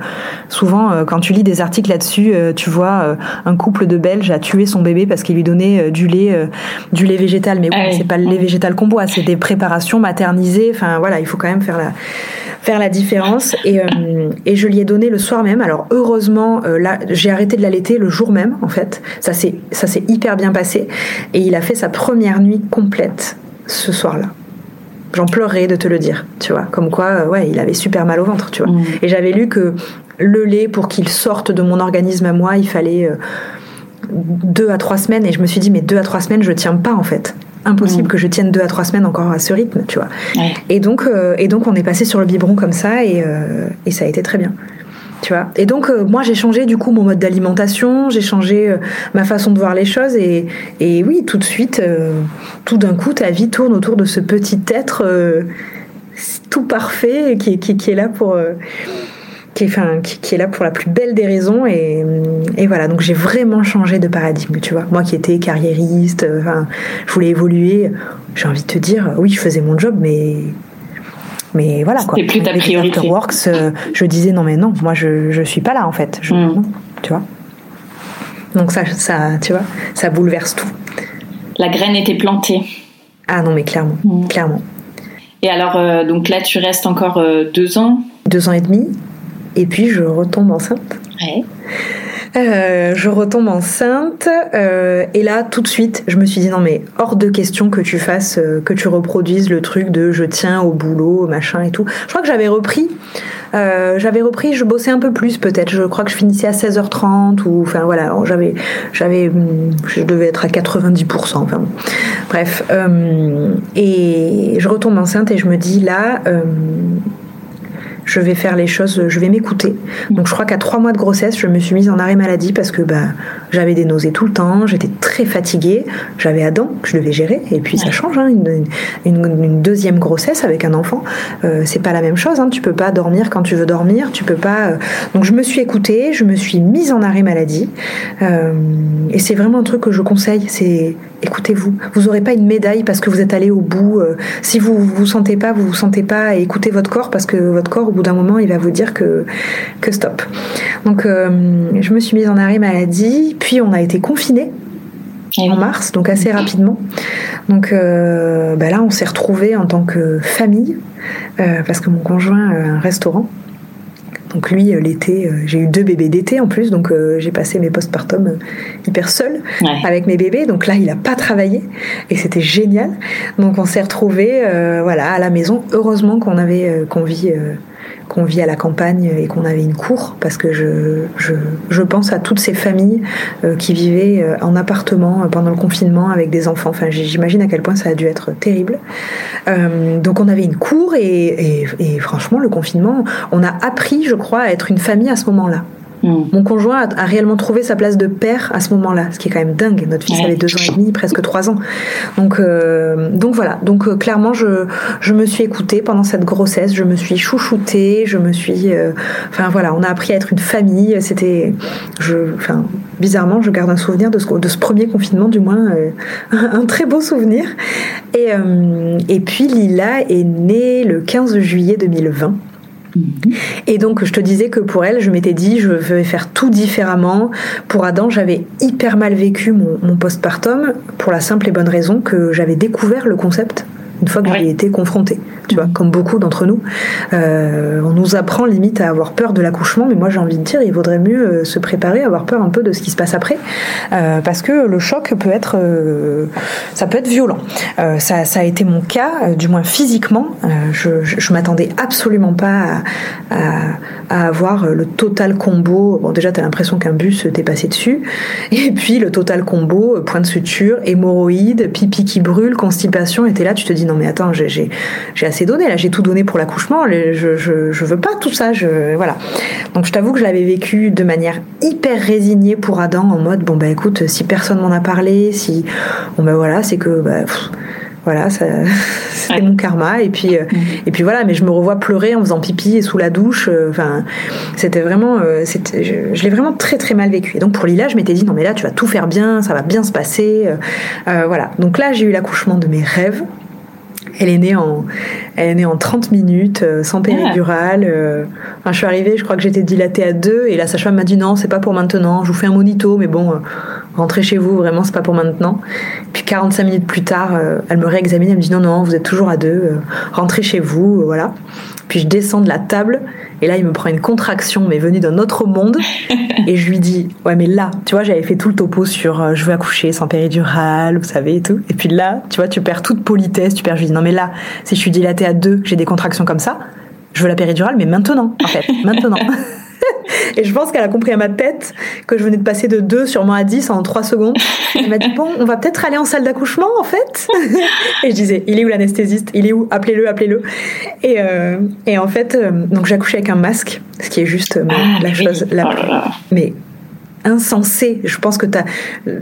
souvent, euh, quand tu lis des articles là-dessus, tu vois un couple de Belges a tué son bébé parce qu'il lui donnait du lait, du lait végétal. Mais bon, ah c'est pas le lait végétal qu'on boit, c'est des préparations maternisées. Enfin voilà, il faut quand même faire la faire la différence. Et, et je lui ai donné le soir même. Alors heureusement, là, j'ai arrêté de l'allaiter le jour même. En fait, ça s'est ça s'est hyper bien passé. Et il a fait sa première nuit complète complète ce soir-là. J'en pleurais de te le dire, tu vois. Comme quoi, euh, ouais, il avait super mal au ventre, tu vois. Mm. Et j'avais lu que le lait, pour qu'il sorte de mon organisme à moi, il fallait euh, deux à trois semaines. Et je me suis dit, mais deux à trois semaines, je tiens pas en fait. Impossible mm. que je tienne deux à trois semaines encore à ce rythme, tu vois. Et donc, euh, et donc, on est passé sur le biberon comme ça, et, et ça a été très bien tu vois. Et donc euh, moi j'ai changé du coup mon mode d'alimentation, j'ai changé euh, ma façon de voir les choses et, oui tout de suite, euh, tout d'un coup ta vie tourne autour de ce petit être tout parfait qui, est là pour qui est, là pour la plus belle des raisons et, et voilà donc j'ai vraiment changé de paradigme tu vois moi qui étais carriériste enfin je voulais évoluer j'ai envie de te dire oui je faisais mon job mais mais voilà quoi. plus ta priorité. Works, euh, je disais non mais non, moi je je suis pas là en fait. Mm. tu vois. Donc ça ça tu vois, ça bouleverse tout. La graine était plantée. Ah non mais clairement, mm. clairement. Et alors euh, donc là tu restes encore euh, deux ans. Deux ans et demi. Et puis je retombe enceinte. Ouais. Euh, je retombe enceinte euh, et là tout de suite je me suis dit non mais hors de question que tu fasses euh, que tu reproduises le truc de je tiens au boulot machin et tout je crois que j'avais repris Euh, j'avais repris, je bossais un peu plus peut-être. Je crois que je finissais à 16h30 ou enfin voilà, j'avais, j'avais, hum, je devais être à 90%. Enfin bref. Euh, et je retombe enceinte et je me dis là. Je vais faire les choses, je vais m'écouter. Donc je crois qu'à trois mois de grossesse, je me suis mise en arrêt maladie parce que bah, j'avais des nausées tout le temps, j'étais très fatiguée, j'avais Adam que je devais gérer, et puis ça change, hein, une, une, deuxième grossesse avec un enfant, euh, c'est pas la même chose, hein, tu peux pas dormir quand tu veux dormir, tu peux pas... Euh. Donc je me suis écoutée, je me suis mise en arrêt maladie, euh, et c'est vraiment un truc que je conseille, c'est écoutez-vous. Vous n'aurez pas une médaille parce que vous êtes allé au bout. Euh, si vous vous sentez pas, vous vous sentez pas, écoutez votre corps parce que votre corps, au bout d'un moment, il va vous dire que, que stop. Donc, euh, je me suis mise en arrêt maladie, puis on a été confinés eh en mars, donc assez rapidement. Donc euh, bah là, on s'est retrouvés en tant que famille, parce que mon conjoint a un restaurant. Donc lui, euh, l'été, euh, j'ai eu deux bébés d'été en plus, donc euh, j'ai passé mes postpartum hyper seul avec mes bébés. Donc là, il n'a pas travaillé et c'était génial. Donc on s'est retrouvés, voilà, à la maison. Heureusement qu'on avait qu'on vit qu'on vit à la campagne et qu'on avait une cour, parce que je, pense à toutes ces familles euh, qui vivaient euh, en appartement pendant le confinement avec des enfants. Enfin, j'imagine à quel point ça a dû être terrible. Euh, donc on avait une cour et franchement, le confinement, on a appris, je crois, à être une famille à ce moment-là. Mm. Mon conjoint a, réellement trouvé sa place de père à ce moment-là, ce qui est quand même dingue. Notre fils avait deux ans et demi, presque trois ans. Donc, euh, donc voilà. Donc euh, clairement, je, je me suis écoutée pendant cette grossesse. Je me suis chouchoutée. Je me suis, euh, enfin voilà, on a appris à être une famille. C'était, je, enfin bizarrement, je garde un souvenir de ce, de ce premier confinement, du moins [laughs] un très beau souvenir. Et, et puis Lila est née le 15 juillet 2020. Et donc, je te disais que pour elle, je m'étais dit, je vais faire tout différemment. Pour Adam, j'avais hyper mal vécu mon, mon postpartum pour la simple et bonne raison que j'avais découvert le concept une fois que j'ai été confrontée, tu vois, comme beaucoup d'entre nous. Euh, on nous apprend limite à avoir peur de l'accouchement, mais moi j'ai envie de dire, il vaudrait mieux euh, se préparer, avoir peur un peu de ce qui se passe après, euh, parce que le choc peut être, ça peut être violent. ça, ça, a été mon cas, du moins physiquement. je, je, m'attendais absolument pas à, à, avoir le total combo. Bon, déjà, t'as l'impression qu'un bus t'est passé dessus, [laughs] et puis le total combo, point de suture, hémorroïdes, pipi qui brûle, constipation, et t'es là, tu te dis non mais attends, j'ai assez donné, là j'ai tout donné pour l'accouchement, je, je, je, veux pas tout ça, je, voilà. Donc je t'avoue que je l'avais vécu de manière hyper résignée pour Adam, en mode bon bah écoute, si personne m'en a parlé, si, bon bah voilà, c'est que, bah, voilà, [laughs] c'était mon karma. Et puis, euh, mm-hmm. et puis voilà, mais je me revois pleurer en faisant pipi et sous la douche. Euh, enfin, c'était vraiment, euh, je, je l'ai vraiment très très mal vécu. Et donc pour Lila, je m'étais dit non mais là tu vas tout faire bien, ça va bien se passer. voilà. Donc là j'ai eu l'accouchement de mes rêves. Elle est née en, elle est née en 30 minutes, euh, sans péridurale. Euh. je suis arrivée, je crois que j'étais dilatée à deux, et la sage-femme m'a dit non, c'est pas pour maintenant. Je vous fais un monito, mais bon, euh, rentrez chez vous, vraiment, c'est pas pour maintenant. Puis 45 minutes plus tard, elle me réexamine, elle me dit non, non, vous êtes toujours à deux, rentrez chez vous, voilà. Puis je descends de la table et là il me prend une contraction mais venue d'un autre monde. [laughs] Et je lui dis ouais mais là tu vois j'avais fait tout le topo sur euh, je veux accoucher sans péridurale vous savez et tout. Et puis là tu vois tu perds toute politesse tu perds je lui dis non mais là si je suis dilatée à deux j'ai des contractions comme ça je veux la péridurale mais maintenant en fait maintenant [laughs] [laughs] et je pense qu'elle a compris à ma tête que je venais de passer de 2 sûrement à 10 en 3 secondes. Elle m'a dit Bon, on va peut-être aller en salle d'accouchement en fait. [laughs] et je disais Il est où l'anesthésiste? Il est où? Appelez-le, appelez-le. Et, euh, et en fait, euh, donc j'accouchais avec un masque, ce qui est juste euh, ah, la chose la plus. Oh mais insensé. Je pense que as,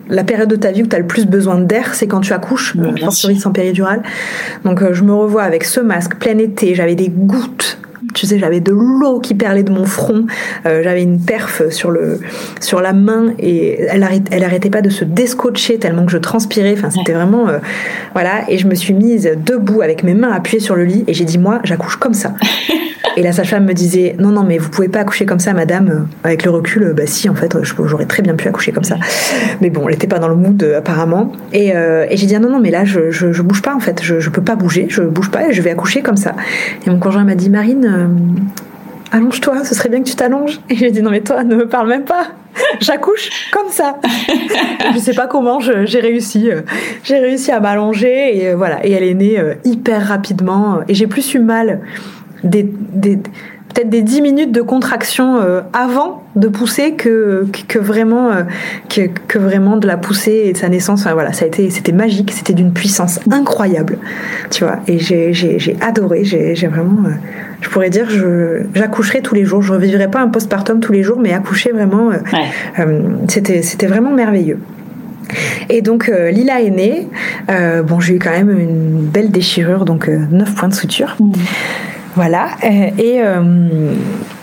la période de ta vie où tu as le plus besoin d'air, c'est quand tu accouches, fortiori sans péridurale. Donc je me revois avec ce masque, plein été, j'avais des gouttes tu sais, j'avais de l'eau qui perlait de mon front, euh, j'avais une perf sur le sur la main et elle arrêtait, elle arrêtait pas de se descotcher tellement que je transpirais. Enfin, c'était vraiment euh, voilà. Et je me suis mise debout avec mes mains appuyées sur le lit et j'ai dit moi, j'accouche comme ça. [laughs] Et la sage-femme me disait non non mais vous pouvez pas accoucher comme ça madame. Avec le recul bah si en fait j'aurais très bien pu accoucher comme ça. Mais bon elle était pas dans le mood apparemment. Et, euh, j'ai dit ah, non non mais là je, je, je, bouge pas en fait. Je, je peux pas bouger. Je bouge pas et je vais accoucher comme ça. Et mon conjoint m'a dit Marine euh, allonge-toi ce serait bien que tu t'allonges. Et j'ai dit non mais toi ne me parle même pas. [laughs] J'accouche comme ça. Je sais pas comment j'ai réussi euh, j'ai réussi à m'allonger. Et voilà. Et elle est née hyper rapidement. Et j'ai plus eu mal des, peut-être des 10 minutes de contraction euh, avant de pousser que, que vraiment euh, que, que, vraiment de la pousser et de sa naissance enfin, voilà ça a été c'était magique c'était d'une puissance incroyable tu vois et j'ai, adoré j'ai, vraiment euh, je pourrais dire je j'accoucherai tous les jours je revivrai pas un postpartum tous les jours mais accoucher vraiment c'était c'était vraiment merveilleux et donc Lila est née. bon, j'ai eu quand même une belle déchirure, donc 9 points de suture. Mmh. Voilà. Et, euh,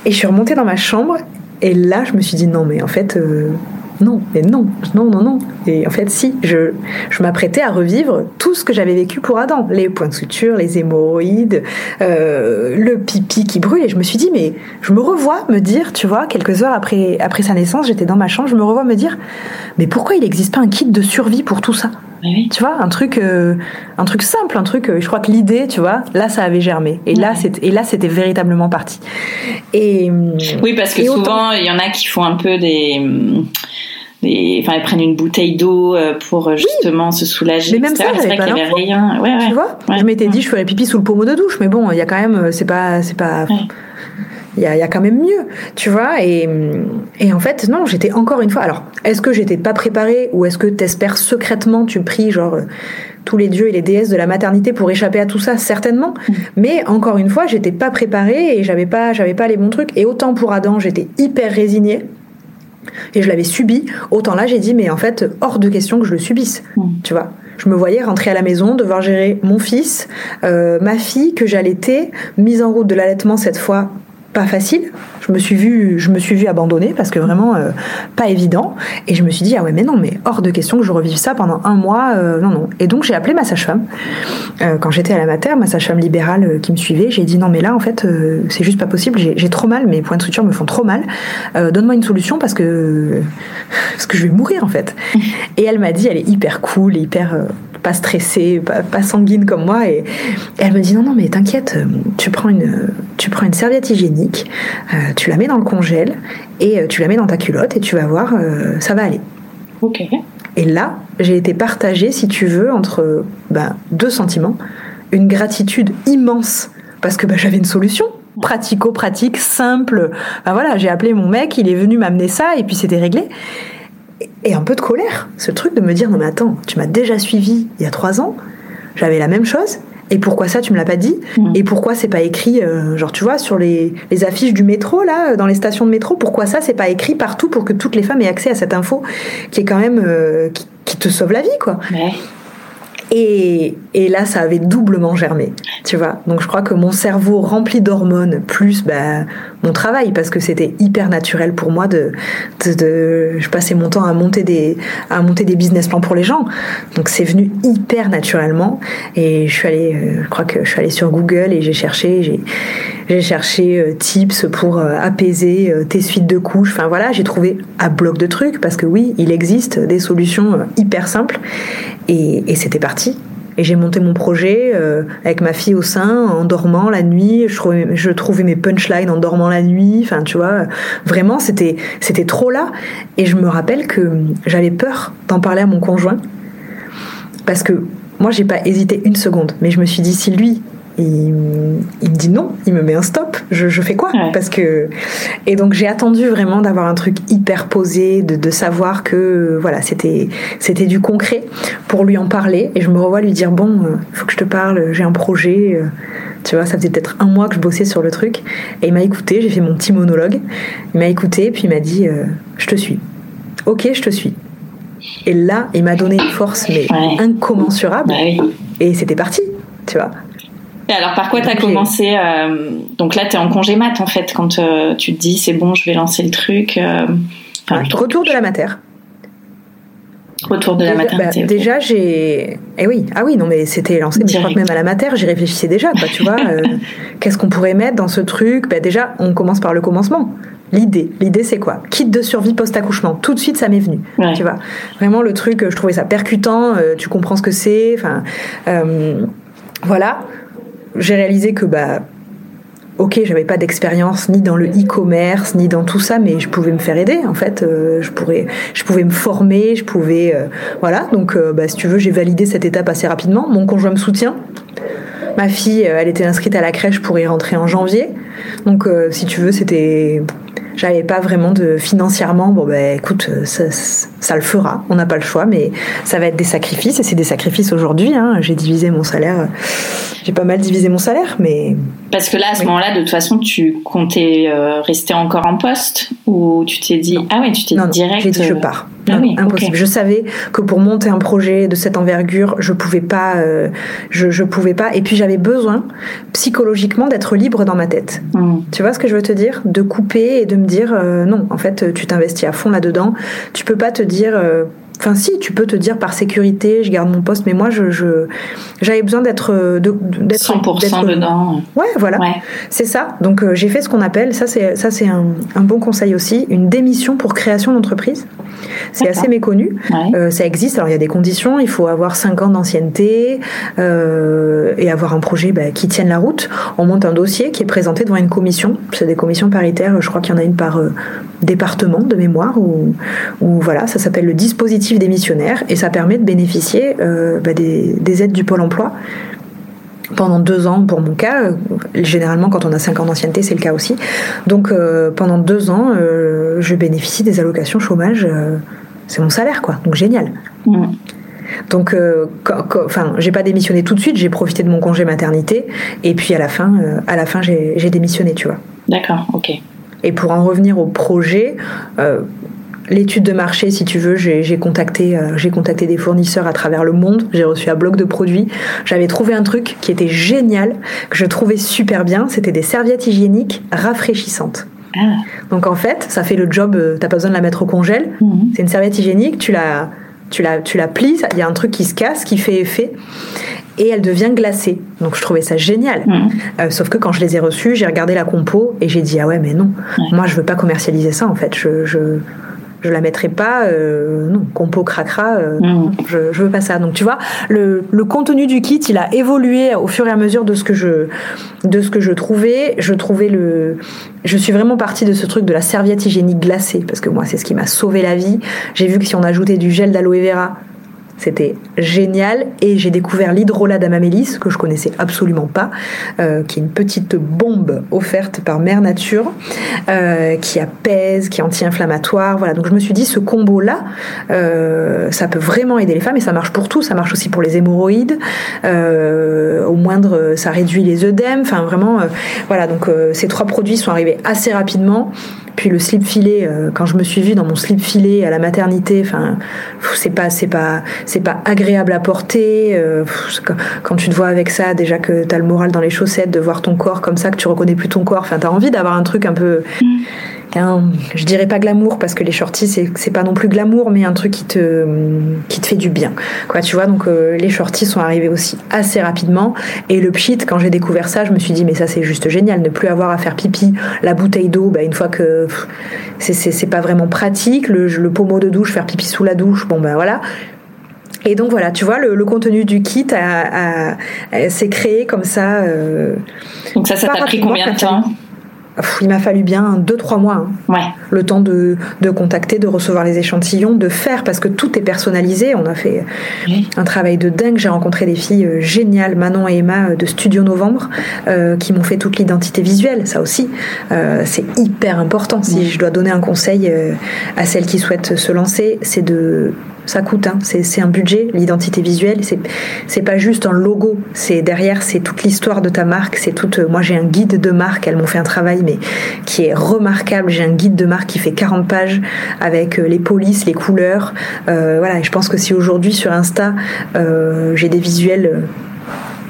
et, je suis remontée dans ma chambre. Et là, je me suis dit non, mais en fait, euh, non, mais non, non, non, non. Et en fait, si, je, je m'apprêtais à revivre tout ce que j'avais vécu pour Adam. Les points de suture, les hémorroïdes, euh, le pipi qui brûle. Et je me suis dit, mais je me revois me dire, tu vois, quelques heures après, après sa naissance, j'étais dans ma chambre, je me revois me dire, mais pourquoi il n'existe pas un kit de survie pour tout ça? Tu vois, un truc, euh, un truc simple, un truc. Euh, je crois que l'idée, tu vois, là, ça avait germé. Et là, c'était, et là, c'était véritablement parti. Et oui, parce que souvent, il y en a qui font un peu des. enfin, ils prennent une bouteille d'eau euh, pour justement se soulager. Mais même ça, qu'il n'y avait rien. Ouais, ouais. Tu vois, je m'étais dit, je ferais pipi sous le pommeau de douche, mais bon, il y a quand même, c'est pas, c'est pas il y, a, quand même mieux, tu vois. Et, et en fait, non, j'étais encore une fois. Alors, est-ce que j'étais pas préparée ou est-ce que t'espères secrètement, tu pries genre euh, tous les dieux et les déesses de la maternité pour échapper à tout ça? Certainement. Mm. Mais encore une fois, j'étais pas préparée et j'avais pas, j'avais pas les bons trucs. Et autant pour Adam, j'étais hyper résignée et je l'avais subi. Autant là, j'ai dit, mais en fait, hors de question que je le subisse, mm. tu vois je me voyais rentrer à la maison, devoir gérer mon fils, euh, ma fille que j'allaitais, mise en route de l'allaitement cette fois pas facile. Je me suis vue, je me suis vue abandonner parce que vraiment euh, pas évident. Et je me suis dit ah ouais mais non mais hors de question que je revive ça pendant un mois. Euh, non non. Et donc j'ai appelé ma sage-femme euh, quand j'étais à la mater, ma sage-femme libérale qui me suivait. J'ai dit non mais là en fait c'est juste pas possible. J'ai trop mal, mes points de suture me font trop mal. Donne-moi une solution parce que [laughs] parce que je vais mourir en fait. [laughs] Et elle m'a dit elle est hyper cool, hyper pas stressée, pas, sanguine comme moi. Et, elle me dit non, non, mais t'inquiète, euh, tu prends une, tu prends une serviette hygiénique, euh, tu la mets dans le congèle et euh, tu la mets dans ta culotte et tu vas voir, ça va aller. Ok. Et là, j'ai été partagée, si tu veux, entre ben, deux sentiments. Une gratitude immense parce que ben, j'avais une solution pratico-pratique, simple. Ben, voilà, j'ai appelé mon mec, il est venu m'amener ça et puis c'était réglé et un peu de colère. Ce truc de me dire non mais attends, tu m'as déjà suivi il y a trois ans, j'avais la même chose. Et pourquoi ça tu me l'as pas dit mm. Et pourquoi c'est pas écrit euh, genre tu vois sur les, les, affiches du métro là dans les stations de métro Pourquoi ça c'est pas écrit partout pour que toutes les femmes aient accès à cette info qui est quand même euh, qui, te sauve la vie quoi? Et, et, là, ça avait doublement germé, tu vois. Donc je crois que mon cerveau rempli d'hormones, plus bah, mon travail, parce que c'était hyper naturel pour moi de, de, Je passais mon temps à monter, des, à monter des business plans pour les gens. Donc c'est venu hyper naturellement. Et je suis allée, euh, je crois que je suis allée sur Google et j'ai cherché, j'ai, j'ai cherché euh, tips pour euh, apaiser tes suites de couches. Enfin voilà, j'ai trouvé un bloc de trucs, parce que oui, il existe des solutions hyper simples. Et, et c'était parti et j'ai monté mon projet euh, avec ma fille au sein, en dormant la nuit. Je trouvais, mes punchlines en dormant la nuit. Enfin, tu vois, vraiment, c'était, c'était trop là. Et je me rappelle que j'avais peur d'en parler à mon conjoint. Parce que moi, j'ai pas hésité une seconde. Mais je me suis dit, si lui, il, il, me dit non, il me met un stop. Je, je fais quoi Parce que et donc j'ai attendu vraiment d'avoir un truc hyper posé, de, de savoir que voilà c'était c'était du concret pour lui en parler. Et je me revois lui dire bon, euh, faut que je te parle, j'ai un projet. Euh, tu vois, ça faisait peut-être un mois que je bossais sur le truc. Et il m'a écouté, j'ai fait mon petit monologue. Il m'a écouté, puis il m'a dit euh, je te suis. Ok, je te suis. Et là, il m'a donné une force mais incommensurable. Bah et c'était parti, tu vois. Et alors, par quoi tu as commencé euh, Donc là, tu es en congé mat, en fait, quand euh, tu te dis, c'est bon, je vais lancer le truc. Euh, retour de la matière. Retour de la maternité. Bah, déjà, j'ai. Eh oui, ah oui, non, mais c'était lancé, mais je crois que même à la matière, j'y réfléchissais déjà, tu vois. [laughs] Qu'est-ce qu'on pourrait mettre dans ce truc? Bah, Déjà, on commence par le commencement. L'idée, l'idée c'est quoi? Kit de survie post-accouchement. Tout de suite, ça m'est venu. Tu vois, vraiment le truc, je trouvais ça percutant. tu comprends ce que c'est. Enfin, voilà j'ai réalisé que bah ok, j'avais pas d'expérience ni dans le e-commerce ni dans tout ça, mais je pouvais me faire aider. En fait, euh, je pourrais, je pouvais me former, je pouvais, euh, voilà. Donc, euh, bah, si tu veux, j'ai validé cette étape assez rapidement. Mon conjoint me soutient. Ma fille, elle était inscrite à la crèche pour y rentrer en janvier. Donc, si tu veux, c'était j'avais pas vraiment de financièrement bon ben écoute ça, ça le fera. On n'a pas le choix mais ça va être des sacrifices et c'est des sacrifices aujourd'hui hein. j'ai divisé mon salaire j'ai pas mal divisé mon salaire mais parce que là à ce moment-là de toute façon tu comptais euh, rester encore en poste ou tu t'es dit ah ouais tu t'es dit direct j'ai dit je pars ah impossible. Je savais que pour monter un projet de cette envergure, je pouvais pas, euh, je, je, pouvais pas. Et puis j'avais besoin psychologiquement d'être libre dans ma tête. Mm. Tu vois ce que je veux te dire? De couper et de me dire euh, non. En fait, tu t'investis à fond là-dedans. Tu peux pas te dire. Euh, enfin, si, tu peux te dire par sécurité, je garde mon poste, mais moi, je, j'avais besoin d'être, d'être 100% dedans. Ouais, voilà. C'est ça. Donc, j'ai fait ce qu'on appelle, ça, c'est, ça, c'est un, un, bon conseil aussi, une démission pour création d'entreprise. C'est assez méconnu. Euh, ça existe. Alors il y a des conditions. Il faut avoir 5 ans d'ancienneté euh, et avoir un projet bah, qui tienne la route. On monte un dossier qui est présenté devant une commission. C'est des commissions paritaires. Je crois qu'il y en a une par euh, département de mémoire. Ou voilà, ça s'appelle le dispositif démissionnaire et ça permet de bénéficier bah, des, des aides du pôle emploi pendant deux ans pour mon cas. Euh, généralement, quand on a cinq ans d'ancienneté, c'est le cas aussi. Donc, euh, pendant deux ans, euh, je bénéficie des allocations chômage. c'est mon salaire, quoi. Donc, génial. Mm. Donc, enfin, j'ai pas démissionné tout de suite. J'ai profité de mon congé maternité, et puis à la fin, à la fin, j'ai démissionné, tu vois. D'accord, ok. Et pour en revenir au projet, l'étude de marché, si tu veux, j'ai contacté, euh, j'ai contacté des fournisseurs à travers le monde. J'ai reçu un bloc de produits. J'avais trouvé un truc qui était génial, que je trouvais super bien. C'était des serviettes hygiéniques rafraîchissantes. Ah. Donc en fait, ça fait le job. tu euh, T'as pas besoin de la mettre au congèle. Mhm. C'est une serviette hygiénique. Tu la, tu la, tu la plies. Il y a un truc qui se casse, qui fait effet et elle devient glacée. Donc je trouvais ça génial. Mhm. Euh, sauf que quand je les ai reçues, j'ai regardé la compo et j'ai dit ah ouais mais non, moi je veux pas commercialiser ça en fait. Je, je, je la mettrai pas, euh, non, compo cracra, euh, mm. je, je veux pas ça. Donc tu vois, le, le, contenu du kit, il a évolué au fur et à mesure de ce que je, de ce que je trouvais. Je trouvais le, je suis vraiment partie de ce truc de la serviette hygiénique glacée parce que moi c'est ce qui m'a sauvé la vie. J'ai vu que si on ajoutait du gel d'aloe vera c'était génial et j'ai découvert l'hydrolat d'amamélis que je connaissais absolument pas, euh, qui est une petite bombe offerte par Mère Nature, euh, qui apaise, qui est anti-inflammatoire. Voilà, donc je me suis dit ce combo là, euh, ça peut vraiment aider les femmes et ça marche pour tout. Ça marche aussi pour les hémorroïdes. au moindre, ça réduit les œdèmes. Enfin vraiment, voilà. Donc ces trois produits sont arrivés assez rapidement. Puis le slip filet, euh, quand je me suis vue dans mon slip filet à la maternité, enfin, c'est pas, c'est pas, c'est pas agréable à porter. Euh, quand tu te vois avec ça, déjà que t'as le moral dans les chaussettes, de voir ton corps comme ça, que tu reconnais plus ton corps. Enfin, t'as envie d'avoir un truc un peu. Mm je dirais pas glamour parce que les shorties c'est pas non plus glamour mais un truc qui te qui te fait du bien. Quoi tu vois donc euh, les shorties sont arrivés aussi assez rapidement. Et le pchit quand j'ai découvert ça je me suis dit mais ça c'est juste génial. Ne plus avoir à faire pipi la bouteille d'eau bah, une fois que c'est pas vraiment pratique. Le, le pommeau de douche faire pipi sous la douche bon ben voilà. Et donc voilà, tu vois, le, contenu du kit s'est créé comme ça. Euh, donc ça, ça t'a pris combien de temps? Il m'a fallu bien 2-3 mois. Hein. Le temps de, de, contacter, de recevoir les échantillons, de faire, parce que tout est personnalisé. On a fait un travail de dingue. J'ai rencontré des filles euh, géniales, Manon et Emma euh, de Studio Novembre, euh, qui m'ont fait toute l'identité visuelle. Ça aussi, c'est hyper important. Si je dois donner un conseil à celles qui souhaitent se lancer, c'est de ça coûte. Hein. C'est un budget, l'identité visuelle. C'est pas juste un logo. C'est derrière, c'est toute l'histoire de ta marque. C'est toute. Moi, j'ai un guide de marque. Elles m'ont fait un travail, mais qui est remarquable. J'ai un guide de marque qui fait 40 pages avec euh, les polices, les couleurs. Euh, voilà. Je pense que si aujourd'hui sur Insta, euh, j'ai des visuels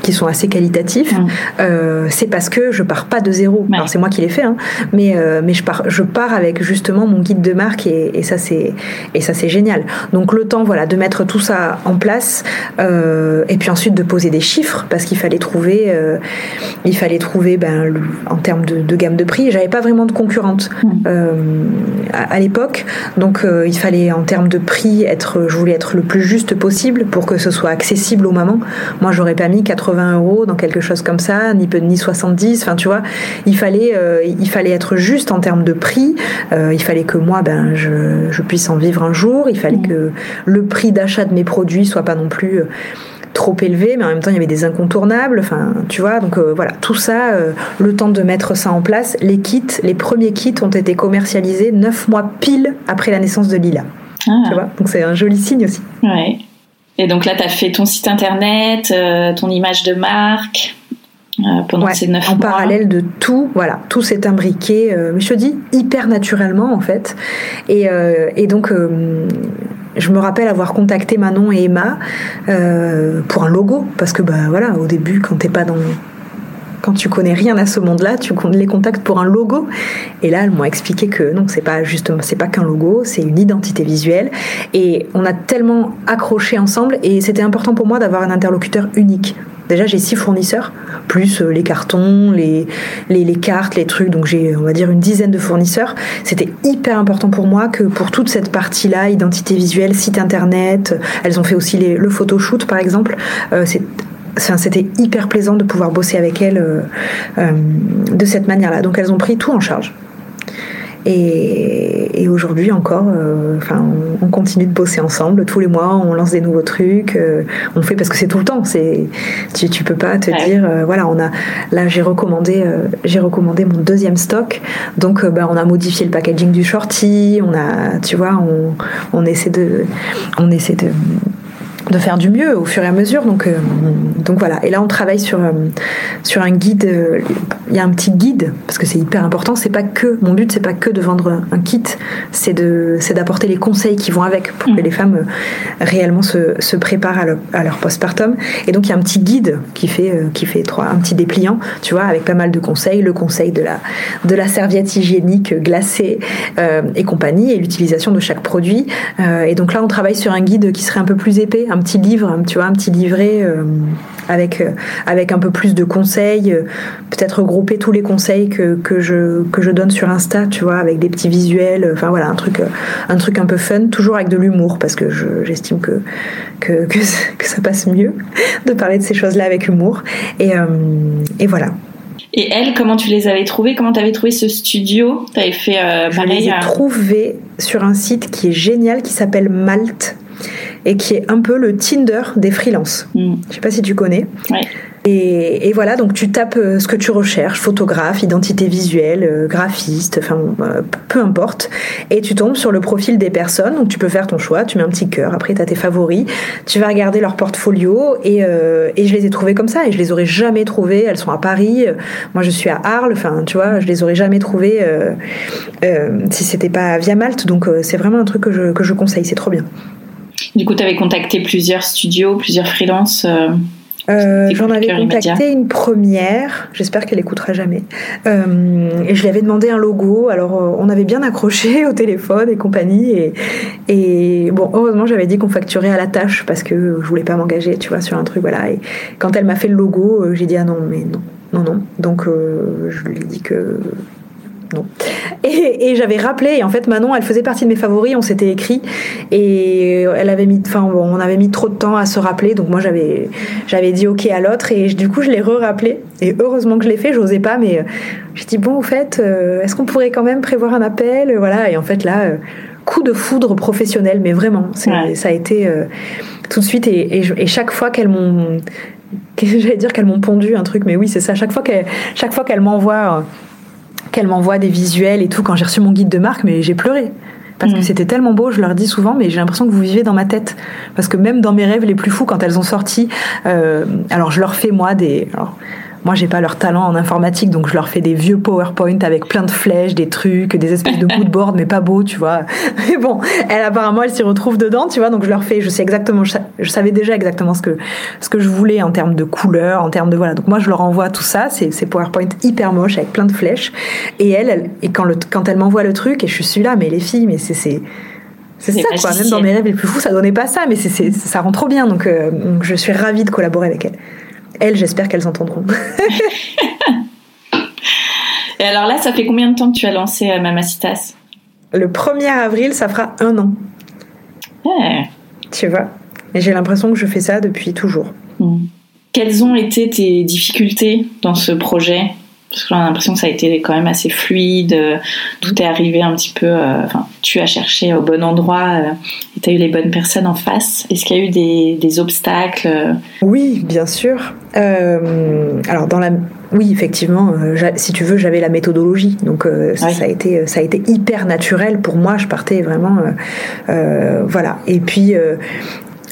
qui sont assez qualitatifs, euh, c'est parce que je pars pas de zéro. Alors c'est moi qui l'ai fait, hein, mais euh, mais je pars je pars avec justement mon guide de marque et, et ça c'est et ça c'est génial. Donc le temps voilà de mettre tout ça en place euh, et puis ensuite de poser des chiffres parce qu'il fallait trouver il fallait trouver ben en termes de, de, gamme de prix, j'avais pas vraiment de concurrente à, à l'époque, donc il fallait en termes de prix être je voulais être le plus juste possible pour que ce soit accessible aux mamans. Moi j'aurais pas mis 80 euros dans quelque chose comme ça, ni, ni 70. Enfin, tu vois, il fallait, euh, il fallait être juste en termes de prix. Euh, il fallait que moi, ben, je, puisse en vivre un jour. Il fallait mmh. que le prix d'achat de mes produits soit pas non plus euh, trop élevé, mais en même temps il y avait des incontournables. Enfin, tu vois, donc voilà, tout ça, le temps de mettre ça en place. Les kits, les premiers kits ont été commercialisés neuf mois pile après la naissance de Lila. Ah. Tu vois, donc c'est un joli signe aussi. Ouais. Et donc là, tu as fait ton site internet, ton image de marque. Euh, pendant ces neuf en parallèle de tout, voilà, tout s'est imbriqué, euh, je te dis, hyper naturellement en fait. Et, euh, et donc, je me rappelle avoir contacté Manon et Emma pour un logo, parce que bah voilà, au début, quand t'es pas dans quand tu connais rien à ce monde-là, tu les contactes pour un logo. Et là, elles m'ont expliqué que non, c'est pas justement, c'est pas qu'un logo, c'est une identité visuelle. Et on a tellement accroché ensemble, et c'était important pour moi d'avoir un interlocuteur unique. Déjà, j'ai six fournisseurs, plus euh, les cartons, les, les, cartes, les trucs. Donc, j'ai, on va dire, une dizaine de fournisseurs. C'était hyper important pour moi que pour toute cette partie-là, identité visuelle, site internet, elles ont fait aussi les, le photoshoot, par exemple. Euh, c'est c'était hyper plaisant de pouvoir bosser avec elles euh, euh, de cette manière-là. Donc elles ont pris tout en charge. Et, aujourd'hui encore, euh, enfin, on, continue de bosser ensemble. Tous les mois, on lance des nouveaux trucs. on fait parce que c'est tout le temps. C'est, tu, tu peux pas te dire, voilà, on a. Là, j'ai recommandé, j'ai recommandé mon deuxième stock. Donc, ben, on a modifié le packaging du shorty. On a, tu vois, on, on essaie de, on essaie de de faire du mieux au fur et à mesure. Donc, euh, donc voilà. Et là, on travaille sur, euh, sur un guide. Euh, il y a un petit guide parce que c'est hyper important. C'est pas que mon but, c'est pas que de vendre un kit, c'est de c'est d'apporter les conseils qui vont avec pour que mm. les femmes réellement se, se préparent à, leur postpartum. Et donc il y a un petit guide qui fait qui fait trois un petit dépliant, tu vois, avec pas mal de conseils. Le conseil de la de la serviette hygiénique glacée et compagnie et l'utilisation de chaque produit. et donc là, on travaille sur un guide qui serait un peu plus épais un petit livre, tu vois, un petit livret euh, avec, euh, avec un peu plus de conseils, euh, peut-être regrouper tous les conseils que, que, je, que je donne sur Insta, tu vois, avec des petits visuels, enfin voilà, un truc, un truc un peu fun, toujours avec de l'humour, parce que j'estime que, [laughs] que, que, ça passe mieux de parler de ces choses-là avec humour. Et, et voilà. Et elles, comment tu les avais trouvées? Comment tu avais trouvé ce studio? Tu avais fait Je les ai trouvées sur un site qui est génial, qui s'appelle Malte et qui est un peu le Tinder des freelances. Mm. Je sais pas si tu connais. Et, voilà, donc tu tapes euh, ce que tu recherches, photographe, identité visuelle, euh, graphiste, enfin euh, peu importe, et tu tombes sur le profil des personnes, donc tu peux faire ton choix, tu mets un petit cœur, après tu as tes favoris, tu vas regarder leur portfolio, et, et je les ai trouvées comme ça, et je les aurais jamais trouvées, elles sont à Paris, moi je suis à Arles, enfin tu vois, je les aurais jamais trouvées si c'était pas via Malte, donc c'est vraiment un truc que je, que je conseille, c'est trop bien. Du coup, tu avais contacté plusieurs studios, plusieurs freelances euh, euh, J'en avais contacté une première, j'espère qu'elle écoutera jamais. Euh, et je lui avais demandé un logo, alors on avait bien accroché [laughs] au téléphone et compagnie. Et, et bon, heureusement, j'avais dit qu'on facturait à la tâche parce que je voulais pas m'engager, tu vois, sur un truc, voilà. Et quand elle m'a fait le logo, j'ai dit ah non, mais non, non, non. Donc je lui ai dit que non. Et, j'avais rappelé, et en fait Manon, elle faisait partie de mes favoris, on s'était écrit, et elle avait mis, enfin on avait mis trop de temps à se rappeler, donc moi j'avais, j'avais dit ok à l'autre, et du coup je l'ai re-rappelé, et heureusement que je l'ai fait, j'osais pas, mais euh, j'ai dit bon, au fait, euh, est-ce qu'on pourrait quand même prévoir un appel, voilà, et en fait là, euh, coup de foudre professionnel, mais vraiment, ça a été tout de suite, et, et chaque fois qu'elles m'ont, [laughs] j'allais dire qu'elles m'ont pondu un truc, mais oui c'est ça, chaque fois chaque fois qu'elle m'envoie qu'elle m'envoie des visuels et tout quand j'ai reçu mon guide de marque, mais j'ai pleuré. Parce que mm. c'était tellement beau, je leur dis souvent, mais j'ai l'impression que vous vivez dans ma tête. Parce que même dans mes rêves les plus fous, quand elles ont sorti, euh, alors je leur fais moi des... Moi, j'ai pas leur talent en informatique, donc je leur fais des vieux PowerPoint avec plein de flèches, des trucs, des espèces de mood board, mais pas beau, tu vois. [laughs] Mais bon, elle apparemment, elle s'y retrouve dedans, tu vois. Donc je leur fais, je sais exactement, je savais déjà exactement ce que ce que je voulais en termes de couleurs, en termes de voilà. Donc moi, je leur envoie tout ça, c'est ces PowerPoint hyper moches avec plein de flèches. Et elle, elle et quand le quand elle m'envoie le truc, et je suis là, mais les filles, mais c'est c'est c'est ça, quoi. Même dans mes rêves les plus fous, ça donnait pas ça, mais c'est, ça rend trop bien. Donc, euh, donc, je suis ravie de collaborer avec elle. Elles, j'espère qu'elles entendront. [laughs] Et alors là, ça fait combien de temps que tu as lancé euh, Mamacitas? Le 1er avril, ça fera un an. Tu vois? Et j'ai l'impression que je fais ça depuis toujours. Hmm. Quelles ont été tes difficultés dans ce projet? Parce que j'ai l'impression que ça a été quand même assez fluide, tout est arrivé un petit peu, enfin, tu as cherché au bon endroit et tu as eu les bonnes personnes en face. Est-ce qu'il y a eu des, des obstacles Oui, bien sûr. alors dans la oui, effectivement, euh, si tu veux, j'avais la méthodologie, donc euh, ça, a été, ça a été hyper naturel pour moi. Je partais vraiment, euh, voilà. Et puis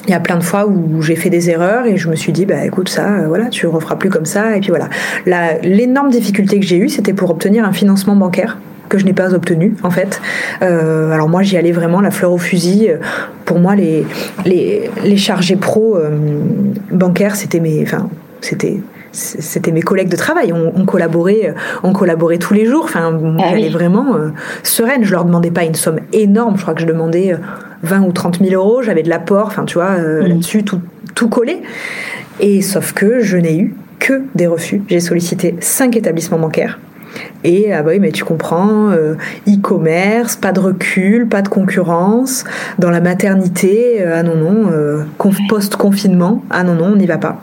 il y a plein de fois où j'ai fait des erreurs et je me suis dit bah écoute ça voilà tu referas plus comme ça et puis voilà l'énorme difficulté que j'ai eue c'était pour obtenir un financement bancaire que je n'ai pas obtenu en fait. alors moi j'y allais vraiment la fleur au fusil. Pour moi les les, les chargés pro bancaires c'était mes enfin c'était c'était mes collègues de travail. On, collaborait, on collaborait tous les jours. Enfin, ah j'allais vraiment euh, sereine. Je leur demandais pas une somme énorme. Je crois que je demandais 20 euh, ou 30 000 euros. J'avais de l'apport. Enfin, tu vois, euh, mm. là-dessus tout, tout collé. Et sauf que je n'ai eu que des refus. J'ai sollicité cinq établissements bancaires. Et ah bah oui, mais tu comprends, e-commerce, pas de recul, pas de concurrence. Dans la maternité, ah non, non, post-confinement, ah non, non, on n'y va pas.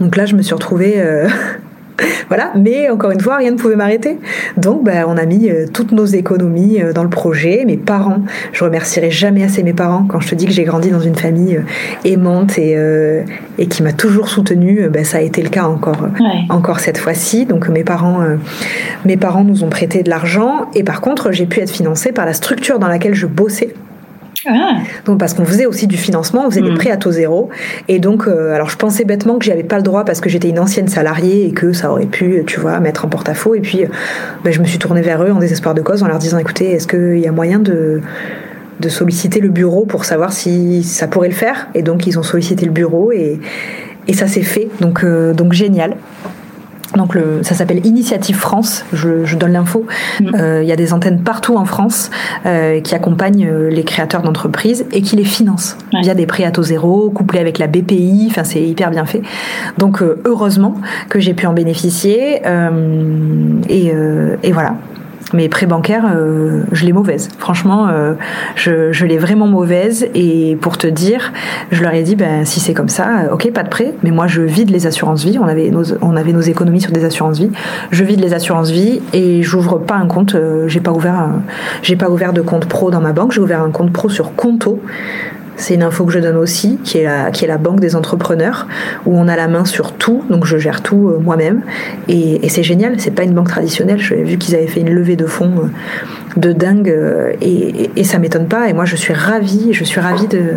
Donc là, je me suis retrouvée. Euh, voilà, mais encore une fois, rien ne pouvait m'arrêter. Donc, bah, on a mis euh, toutes nos économies euh, dans le projet. Mes parents, je remercierai jamais assez mes parents quand je te dis que j'ai grandi dans une famille aimante et, et qui m'a toujours soutenue. Bah, ça a été le cas encore, encore cette fois-ci. Donc, mes parents, mes parents nous ont prêté de l'argent et par contre, j'ai pu être financée par la structure dans laquelle je bossais. Ah. Donc parce qu'on faisait aussi du financement, on faisait des mm. prêts à taux zéro. Et donc, euh, alors je pensais bêtement que j'avais pas le droit parce que j'étais une ancienne salariée et que ça aurait pu, tu vois, mettre en porte-à-faux. Et puis, euh, ben, je me suis tournée vers eux en désespoir de cause en leur disant, écoutez, est-ce qu'il y a moyen de de solliciter le bureau pour savoir si ça pourrait le faire? Et donc ils ont sollicité le bureau et, et ça s'est fait donc euh, donc génial donc le, ça s'appelle Initiative France, je, je donne l'info. Mm. Euh, il y a des antennes partout en France euh, qui accompagnent euh, les créateurs d'entreprises et qui les financent via des prêts à taux zéro, couplés avec la BPI, enfin c'est hyper bien fait. Donc euh, heureusement que j'ai pu en bénéficier et, et voilà mes prêts bancaires, euh, je l'ai mauvaise. Franchement, euh, je, l'ai vraiment mauvaise. Et pour te dire, je leur ai dit, ben, si c'est comme ça, euh, ok, pas de prêt, mais moi je vide les assurances vie. On avait nos, on avait nos économies sur des assurances vie. Je vide les assurances vie et j'ouvre pas un compte. j'ai pas ouvert, j'ai pas ouvert de compte pro dans ma banque. J'ai ouvert un compte pro sur Conto. C'est une info que je donne aussi, qui est, la, banque des entrepreneurs, où on a la main sur tout, donc je gère tout euh, moi-même. Et, c'est génial, c'est pas une banque traditionnelle. J'ai vu qu'ils avaient fait une levée de fonds euh, de dingue, euh, et, et, ça m'étonne pas. Et moi, je suis ravie, je suis ravie de.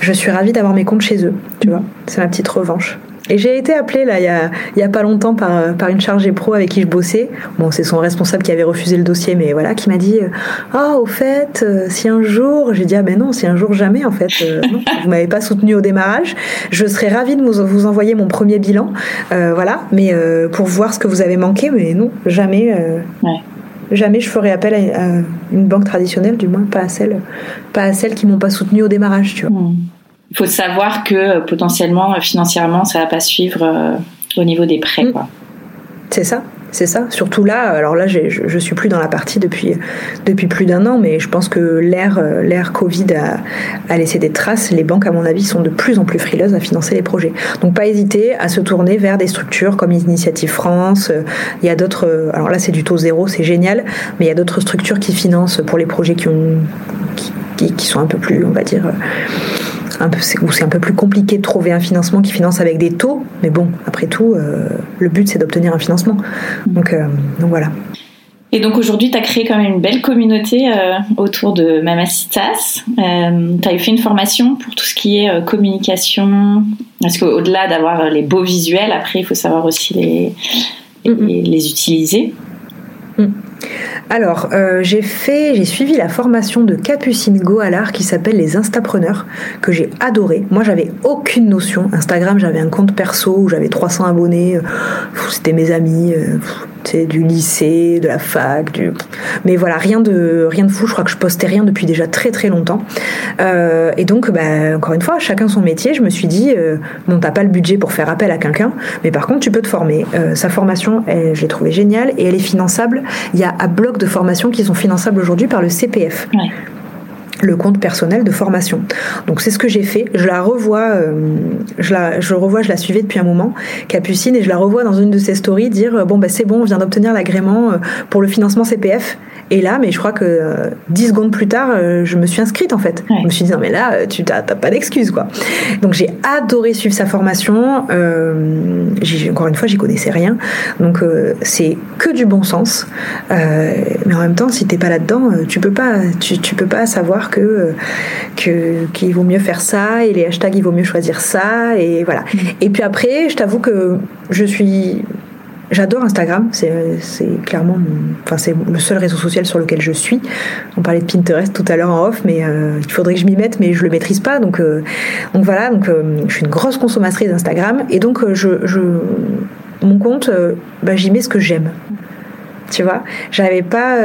Je suis ravie d'avoir mes comptes chez eux, tu vois. C'est ma petite revanche. Et j'ai été appelée là il y a, y a pas longtemps par, par une chargée pro avec qui je bossais. Bon, c'est son responsable qui avait refusé le dossier, mais voilà, qui m'a dit Ah, oh, au fait, euh, si un jour, j'ai dit Ah, ben non, si un jour jamais, en fait, euh, non, [laughs] vous m'avez pas soutenu au démarrage, je serais ravie de vous, vous envoyer mon premier bilan, euh, voilà, mais pour voir ce que vous avez manqué, mais non, jamais. Jamais je ferai appel à, une banque traditionnelle, du moins pas à celle, pas à celles qui m'ont pas soutenu au démarrage, tu vois. Hmm faut savoir que euh, potentiellement, euh, financièrement, ça va pas suivre euh, au niveau des prêts. Mm. C'est ça. C'est ça. Surtout là, alors là, je, je suis plus dans la partie depuis, depuis plus d'un an, mais je pense que l'ère, l'ère Covid a, a, laissé des traces. Les banques, à mon avis, sont de plus en plus frileuses à financer les projets. Donc, pas hésiter à se tourner vers des structures comme Initiative France. Il y a d'autres, alors là, c'est du taux zéro, c'est génial, mais il y a d'autres structures qui financent pour les projets qui ont, qui, qui sont un peu plus, on va dire, un peu, où c'est un peu plus compliqué de trouver un financement qui finance avec des taux. Mais bon, après tout, euh, le but c'est d'obtenir un financement. Donc, euh, donc voilà. Et donc aujourd'hui, tu as créé quand même une belle communauté euh, autour de Mamacitas. Euh, tu as fait une formation pour tout ce qui est communication. Parce qu'au-delà d'avoir les beaux visuels, après, il faut savoir aussi les, les, utiliser. Alors, euh, j'ai fait, j'ai suivi la formation de Capucine Goalard qui s'appelle les Instapreneurs, que j'ai adoré. Moi, j'avais aucune notion. Instagram, j'avais un compte perso où j'avais 300 abonnés. C'était mes amis. Euh, du lycée, de la fac, du... mais voilà, rien de, rien de fou. Je crois que je postais rien depuis déjà très très longtemps. Euh, et donc, bah, encore une fois, chacun son métier. Je me suis dit, euh, bon, t'as pas le budget pour faire appel à quelqu'un, mais par contre, tu peux te former. Euh, sa formation, je l'ai trouvée géniale et elle est finançable. Il y a un bloc de formation qui sont finançables aujourd'hui par le CPF. Le compte personnel de formation. Donc c'est ce que j'ai fait. Je la revois, euh, je la, je revois, je la suivais depuis un moment, Capucine, et je la revois dans une de ses stories dire euh, bon bah c'est bon, on vient d'obtenir l'agrément euh, pour le financement CPF. Et là, mais je crois que dix secondes plus tard, je me suis inscrite en fait. Je me suis dit non mais là, tu t'as pas d'excuse quoi. Donc j'ai adoré suivre sa formation. Euh, encore une fois, j'y connaissais rien. Donc c'est que du bon sens. mais en même temps, si t'es pas là-dedans, tu peux pas, tu, tu peux pas savoir que qu'il vaut mieux faire ça et les hashtags il vaut mieux choisir ça et voilà. Mm. Et puis après, je t'avoue que je suis J'adore Instagram, c'est clairement, enfin c'est le seul réseau social sur lequel je suis. On parlait de Pinterest tout à l'heure en off, mais euh, il faudrait que je m'y mette, mais je le maîtrise pas. Donc, euh, donc voilà, donc euh, je suis une grosse consommatrice d'Instagram et donc je, mon compte, bah, j'y mets ce que j'aime. Tu vois, j'avais pas,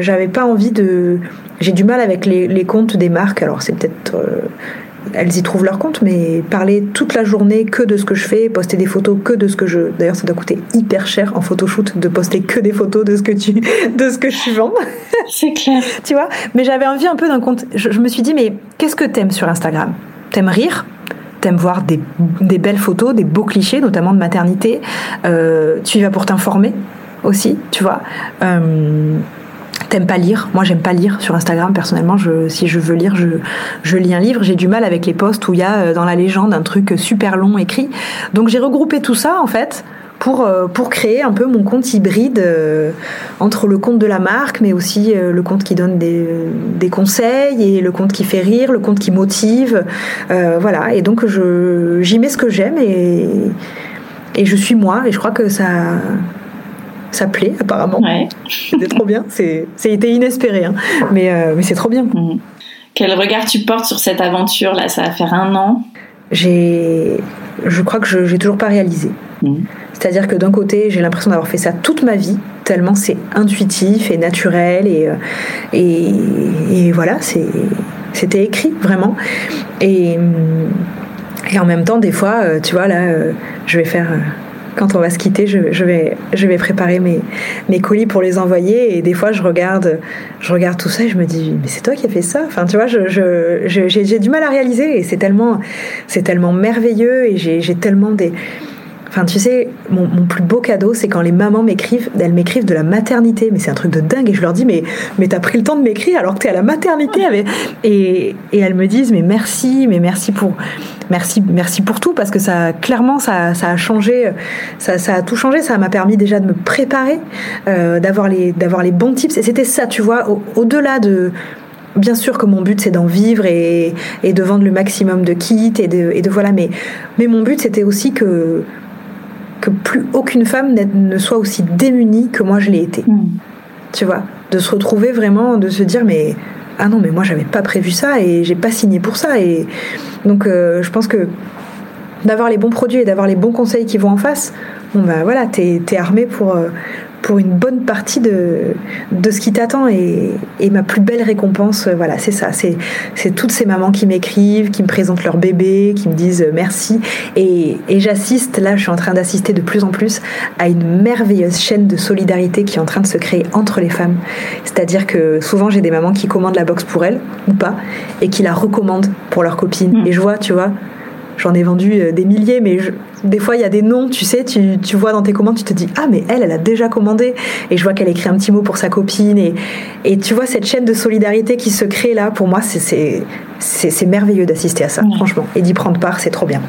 j'avais pas envie de j'ai du mal avec les, comptes des marques. Alors c'est peut-être elles y trouvent leur compte, mais parler toute la journée que de ce que je fais, poster des photos que de ce que je. D'ailleurs, ça doit coûter hyper cher en photoshoot de poster que des photos de ce que tu, [laughs] de ce que je vends. [laughs] C'est clair. tu vois. Mais j'avais envie un peu d'un compte. Je, me suis dit, mais qu'est-ce que t'aimes sur Instagram? T'aimes rire? T'aimes voir des, belles photos, des beaux clichés, notamment de maternité? Euh, tu y vas pour t'informer aussi, tu vois? Euh, T'aimes pas lire Moi, j'aime pas lire sur Instagram. Personnellement, je, si je veux lire, je, je lis un livre. J'ai du mal avec les posts où il y a euh, dans la légende un truc super long écrit. Donc, j'ai regroupé tout ça, en fait, pour, euh, pour créer un peu mon compte hybride euh, entre le compte de la marque, mais aussi le compte qui donne des, des, conseils et le compte qui fait rire, le compte qui motive. voilà. Et donc, j'y mets ce que j'aime et, et je suis moi. Et je crois que ça ça plaît apparemment. Ouais. C'était trop bien. Été inespéré, hein. mais, euh, mais c'est trop bien. Mm. Quel regard tu portes sur cette aventure là? Ça va faire un an. J'ai, je crois que je n'ai toujours pas réalisé. Mm. C'est-à-dire que d'un côté, j'ai l'impression d'avoir fait ça toute ma vie, tellement c'est intuitif et naturel et, euh, et, et voilà, c'était écrit vraiment. Et, et en même temps, des fois, euh, tu vois, là, je vais faire quand on va se quitter, je, vais, je vais préparer mes, mes colis pour les envoyer. Et des fois, je regarde, je regarde tout ça et je me dis, mais c'est toi qui as fait ça. Enfin, tu vois, j'ai je, j'ai du mal à réaliser. Et c'est tellement, c'est tellement merveilleux et j'ai tellement des Enfin, tu sais, mon, plus beau cadeau, c'est quand les mamans m'écrivent, elles m'écrivent de la maternité. Mais c'est un truc de dingue. Et je leur dis, mais, mais t'as pris le temps de m'écrire alors que t'es à la maternité. Et, et elles me disent, mais merci, mais merci pour, merci, merci pour tout parce que ça, clairement, ça, ça a changé, ça, ça, a tout changé. Ça m'a permis déjà de me préparer, euh, d'avoir les, d'avoir les bons tips. Et c'était ça, tu vois, au-delà de, bien sûr que mon but c'est d'en vivre et, et, de vendre le maximum de kits et de, et de voilà mais mais mon but c'était aussi que que plus aucune femme ne soit aussi démunie que moi je l'ai été. Mm. Tu vois, de se retrouver vraiment, de se dire mais ah non mais moi j'avais pas prévu ça et j'ai pas signé pour ça et donc euh, je pense que d'avoir les bons produits et d'avoir les bons conseils qui vont en face, bon ben voilà, t'es es armé pour euh, pour une bonne partie de, de ce qui t'attend. Et, et, ma plus belle récompense, euh, voilà, c'est ça. C'est, toutes ces mamans qui m'écrivent, qui me présentent leur bébé, qui me disent merci. Et, et j'assiste, là, je suis en train d'assister de plus en plus à une merveilleuse chaîne de solidarité qui est en train de se créer entre les femmes. C'est-à-dire que souvent, j'ai des mamans qui commandent la box pour elles, ou pas, et qui la recommandent pour leurs copines. Mmh. Et je vois, tu vois, J'en ai vendu euh, des milliers, mais des fois, il y a des noms, tu sais, tu, tu, vois dans tes commandes, tu te dis, ah, mais elle, elle a déjà commandé. Et je vois qu'elle écrit un petit mot pour sa copine. Et, et tu vois cette chaîne de solidarité qui se crée là, pour moi, c'est merveilleux d'assister à ça, franchement. Et d'y prendre part, c'est trop bien.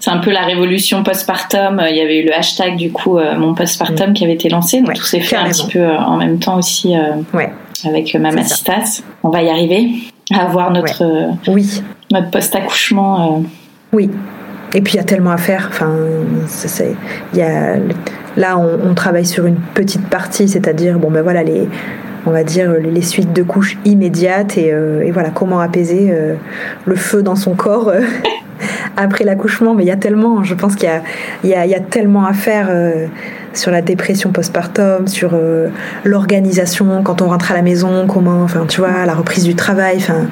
C'est un peu la révolution postpartum. Il y avait eu le hashtag, du coup, euh, mon postpartum mm. qui avait été lancé. Donc tout s'est fait un petit peu euh, en même temps aussi ouais. avec Mamastas. On va y arriver à avoir notre, oui. notre post-accouchement oui. Et puis il y a tellement à faire. Enfin, c'est, y a, là, on, travaille sur une petite partie, c'est-à-dire, bon ben voilà, les, on va dire les suites de couches immédiates et, euh, voilà comment apaiser euh, le feu dans son corps euh, [laughs] après l'accouchement. Mais il y a tellement, je pense qu'il y a, y a, tellement à faire sur la dépression postpartum, sur l'organisation quand on rentre à la maison, comment, enfin tu vois, la reprise du travail, enfin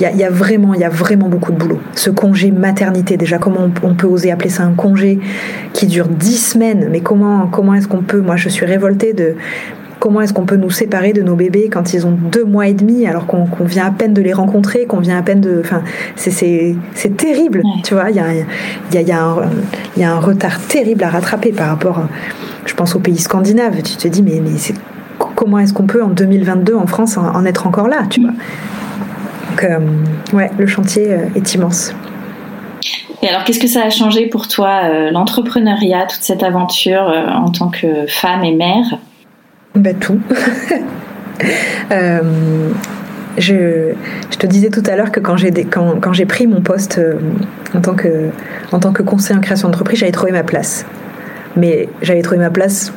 il y, a, vraiment, il y a vraiment beaucoup de boulot. Ce congé maternité, déjà, comment on, peut oser appeler ça un congé qui dure dix semaines? Mais comment, comment est-ce qu'on peut Moi, je suis révoltée de comment est-ce qu'on peut nous séparer de nos bébés quand ils ont deux mois et demi alors qu'on vient à peine de les rencontrer, qu'on vient à peine de... Enfin, c'est terrible, tu vois, il y a, y, a, y, a un, y a un retard terrible à rattraper par rapport, je pense, aux pays scandinaves. Tu te dis, mais, mais comment est-ce qu'on peut en 2022 en France en, être encore là, tu vois? Donc, euh, ouais, le chantier euh, est immense. Et alors, qu'est-ce que ça a changé pour toi, euh, l'entrepreneuriat, toute cette aventure en tant que femme et mère? Ben, Tout. [laughs] je, je, te disais tout à l'heure que quand j'ai quand, quand j'ai pris mon poste en tant que en tant que conseiller en création d'entreprise, j'avais trouvé ma place. Mais j'avais trouvé ma place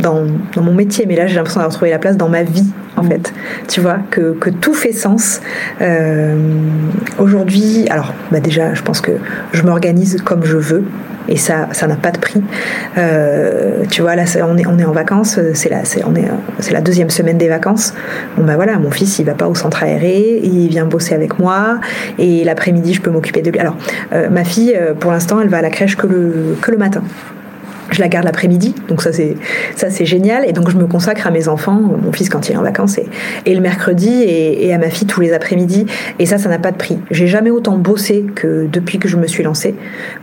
dans, dans, mon métier, mais là j'ai l'impression d'avoir trouvé la place dans ma vie en mm. fait. Tu vois, que, que tout fait sens. Euh, Aujourd'hui, alors bah déjà, je pense que je m'organise comme je veux. Et ça, ça n'a pas de prix. Euh, tu vois, là, on est, on est en vacances. C'est la, c'est, on est, c'est la deuxième semaine des vacances. Bon bah voilà, mon fils, il va pas au centre aéré, il vient bosser avec moi, et l'après-midi, je peux m'occuper de lui. Alors, euh, ma fille, pour l'instant, elle va à la crèche que le, que le matin je la garde l'après-midi, donc ça c'est ça c'est génial. Et donc je me consacre à mes enfants, mon fils quand il est en vacances et, le mercredi et, à ma fille tous les après-midi. Et ça, ça n'a pas de prix. J'ai jamais autant bossé que depuis que je me suis lancée.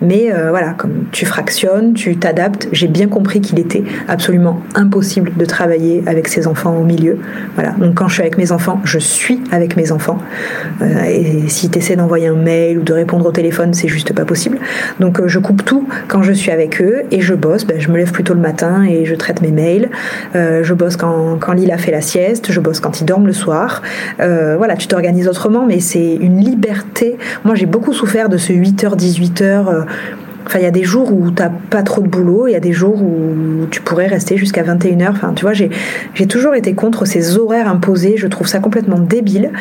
Mais euh, voilà, comme tu fractionnes, tu t'adaptes. J'ai bien compris qu'il était absolument impossible de travailler avec ses enfants au milieu. Voilà. Donc quand je suis avec mes enfants, je suis avec mes enfants. Euh, et si tu essaies d'envoyer un mail ou de répondre au téléphone, c'est juste pas possible. Donc euh, je coupe tout quand je suis avec eux et je bosse ben, je me lève plutôt le matin et je traite mes mails. Euh, je bosse quand, quand Lila fait la sieste, je bosse quand il dorme le soir. Euh, voilà, tu t'organises autrement, mais c'est une liberté. Moi, j'ai beaucoup souffert de ce 8h, 18h. Euh, enfin, il y a des jours où t'as pas trop de boulot, il y a des jours où tu pourrais rester jusqu'à 21h. Enfin, tu vois, j'ai toujours été contre ces horaires imposés. Je trouve ça complètement débile.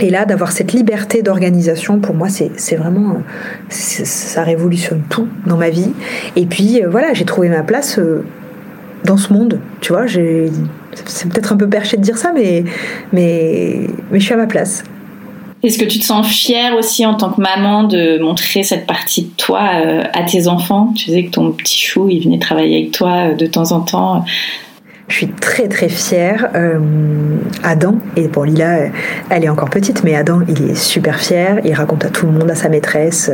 Et là, d'avoir cette liberté d'organisation, pour moi, c'est vraiment. Ça révolutionne tout dans ma vie. Et puis, euh, voilà, j'ai trouvé ma place euh, dans ce monde. Tu vois, c'est peut-être un peu perché de dire ça, mais, mais, mais je suis à ma place. Est-ce que tu te sens fière aussi en tant que maman de montrer cette partie de toi euh, à tes enfants? Tu sais que ton petit chou, il venait travailler avec toi de temps en temps. Je suis très très fière. Euh, Adam, et pour Lila, elle est encore petite, mais Adam, il est super fier. Il raconte à tout le monde, à sa maîtresse,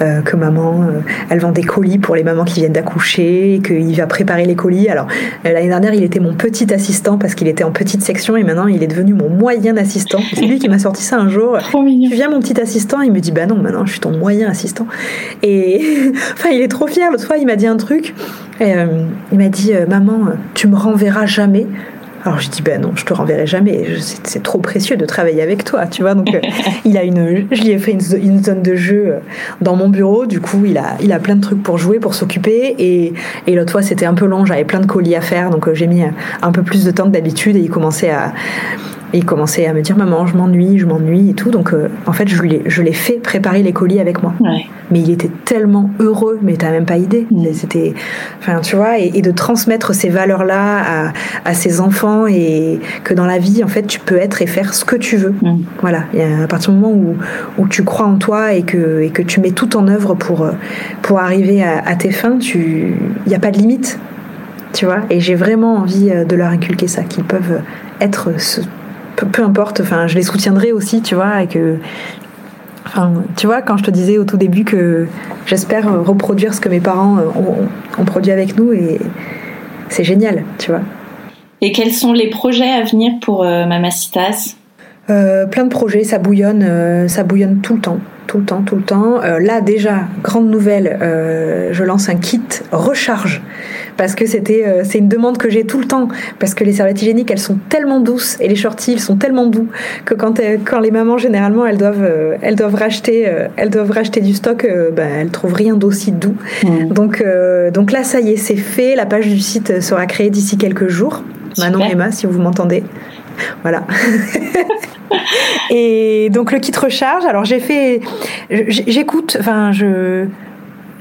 euh, que maman, euh, elle vend des colis pour les mamans qui viennent d'accoucher, qu'il va préparer les colis. Alors, l'année dernière, il était mon petit assistant parce qu'il était en petite section et maintenant, il est devenu mon moyen assistant. C'est lui qui m'a sorti ça un jour. Tu viens, mon petit assistant Il me dit, bah non, maintenant, je suis ton moyen assistant. Et [laughs] enfin, il est trop fier. L'autre fois, il m'a dit un truc. Il m'a dit, maman, tu me renverras jamais. Alors je dis ben non, je te renverrai jamais. C'est trop précieux de travailler avec toi, tu vois. Donc euh, [laughs] il a une, je lui ai fait une, zone de jeu euh, dans mon bureau. Du coup, il a, il a plein de trucs pour jouer, pour s'occuper. Et, et l'autre fois, c'était un peu long. J'avais plein de colis à faire, donc euh, j'ai mis un peu plus de temps que d'habitude. Et il commençait à, il commençait à me dire maman, je m'ennuie, je m'ennuie et tout. Donc euh, en fait, je l'ai, je l'ai fait préparer les colis avec moi. Mais il était tellement heureux, mais t'as même pas idée. Mm. C'était, enfin tu vois, et, de transmettre ces valeurs-là à, à, ses enfants et que dans la vie, en fait, tu peux être et faire ce que tu veux. Mm. Voilà. Et à partir du moment où, où tu crois en toi et que, et que tu mets tout en œuvre pour, pour arriver à, à tes fins, tu, il n'y a pas de limite. Tu vois, et j'ai vraiment envie euh, de leur inculquer ça, qu'ils peuvent être ce, peu, importe, enfin, je les soutiendrai aussi, tu vois, et que Enfin, tu vois, quand je te disais au tout début que j'espère reproduire ce que mes parents ont, produit avec nous, et c'est génial, tu vois. Et quels sont les projets à venir pour euh, Mamacitas euh, Plein de projets, ça bouillonne, euh, ça bouillonne tout le temps tout le temps, tout le temps. Euh, là déjà, grande nouvelle, euh, je lance un kit recharge parce que c'était euh, c'est une demande que j'ai tout le temps parce que les serviettes hygiéniques elles sont tellement douces et les shorties ils sont tellement doux que quand quand les mamans généralement elles doivent elles doivent racheter elles doivent racheter du stock ben elles trouvent rien d'aussi doux. Mmh. Donc donc là ça y est c'est fait, la page du site sera créée d'ici quelques jours. Manon Emma si vous m'entendez. Voilà. [laughs] et donc le kit recharge. Alors j'ai fait, j'écoute, enfin je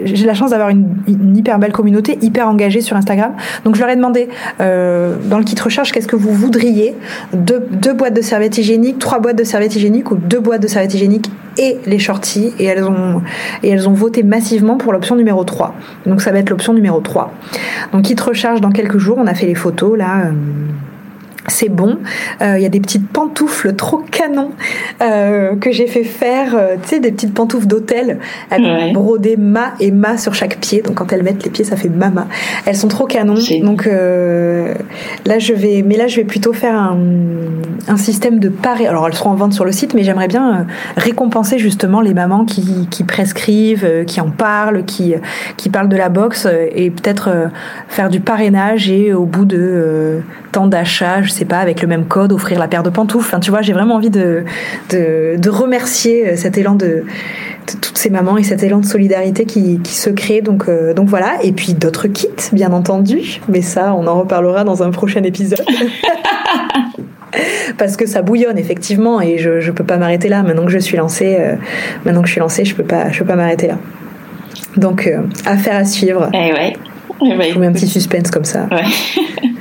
j'ai la chance d'avoir une, hyper belle communauté, hyper engagée sur Instagram. Donc je leur ai demandé euh, dans le kit recherche qu'est-ce que vous voudriez? Deux, deux boîtes de serviettes hygiéniques, trois boîtes de serviettes hygiéniques ou deux boîtes de serviettes hygiéniques et les shorties et elles ont et elles ont voté massivement pour l'option numéro 3. Donc ça va être l'option numéro 3. Donc kit recharge dans quelques jours, on a fait les photos là. Euh, c'est bon. Euh, il y a des petites pantoufles trop canon euh, que j'ai fait faire, euh, tu sais, des petites pantoufles d'hôtel avec brodé ma et ma sur chaque pied. Donc quand elles mettent les pieds, ça fait mama. Elles sont trop canon. Donc là, je vais, mais là, je vais plutôt faire un, un système de paré. Alors elles seront en vente sur le site, mais j'aimerais bien récompenser justement les mamans qui, qui prescrivent, qui en parlent, qui qui parlent de la boxe et peut-être faire du parrainage et au bout de tant d'achats, je sais pas, avec le même code, offrir la paire de pantoufles. Enfin, tu vois, j'ai vraiment envie de, de, remercier euh, cet élan de, toutes ces mamans et cet élan de solidarité qui, qui se crée. Donc, euh, donc voilà. Et puis d'autres kits, bien entendu. Mais ça, on en reparlera dans un prochain épisode. [laughs] parce que ça bouillonne effectivement et je je peux pas m'arrêter là maintenant que je suis lancée euh, maintenant que je suis lancée je peux pas je peux pas m'arrêter là donc affaire à suivre eh ouais. Eh je mets un petit suspense comme ça ouais. [laughs]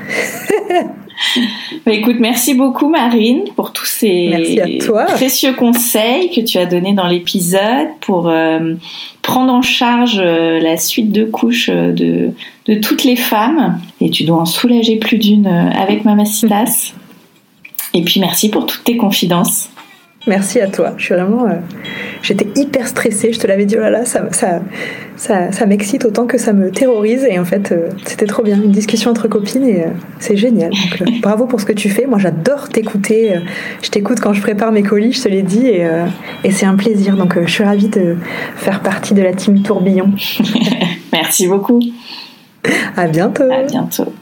Bah, écoute, merci beaucoup Marine pour tous ces précieux conseils que tu as donnés dans l'épisode pour euh, prendre en charge euh, la suite de couches euh, de, de toutes les femmes. Et tu dois en soulager plus d'une avec Mamacitas. [laughs] Et puis merci pour toutes tes confidences. Merci à toi. Je suis vraiment. Euh, j'étais hyper stressée. Je te l'avais dit, oh là là, ça, ça, ça, ça m'excite autant que ça me terrorise. Et en fait, euh, c'était trop bien. Une discussion entre copines et euh, c'est génial. Donc, [laughs] bravo pour ce que tu fais. Moi, j'adore t'écouter. je t'écoute quand je prépare mes colis, je te l'ai dit. Et, et c'est un plaisir. Donc, je suis ravie de faire partie de la team Tourbillon. [laughs] Merci beaucoup. À bientôt. À bientôt.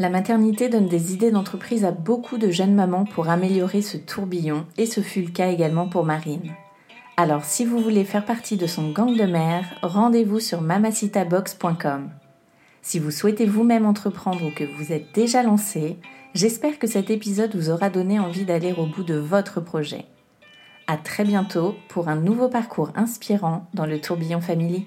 La maternité donne des idées d'entreprise à beaucoup de jeunes mamans pour améliorer ce tourbillon et ce fut le cas également pour Marine. Alors si vous voulez faire partie de son gang de mère, rendez-vous sur mamacitabox.com. Si vous souhaitez vous-même entreprendre ou que vous êtes déjà lancé, j'espère que cet épisode vous aura donné envie d'aller au bout de votre projet. À très bientôt pour un nouveau parcours inspirant dans le tourbillon Family.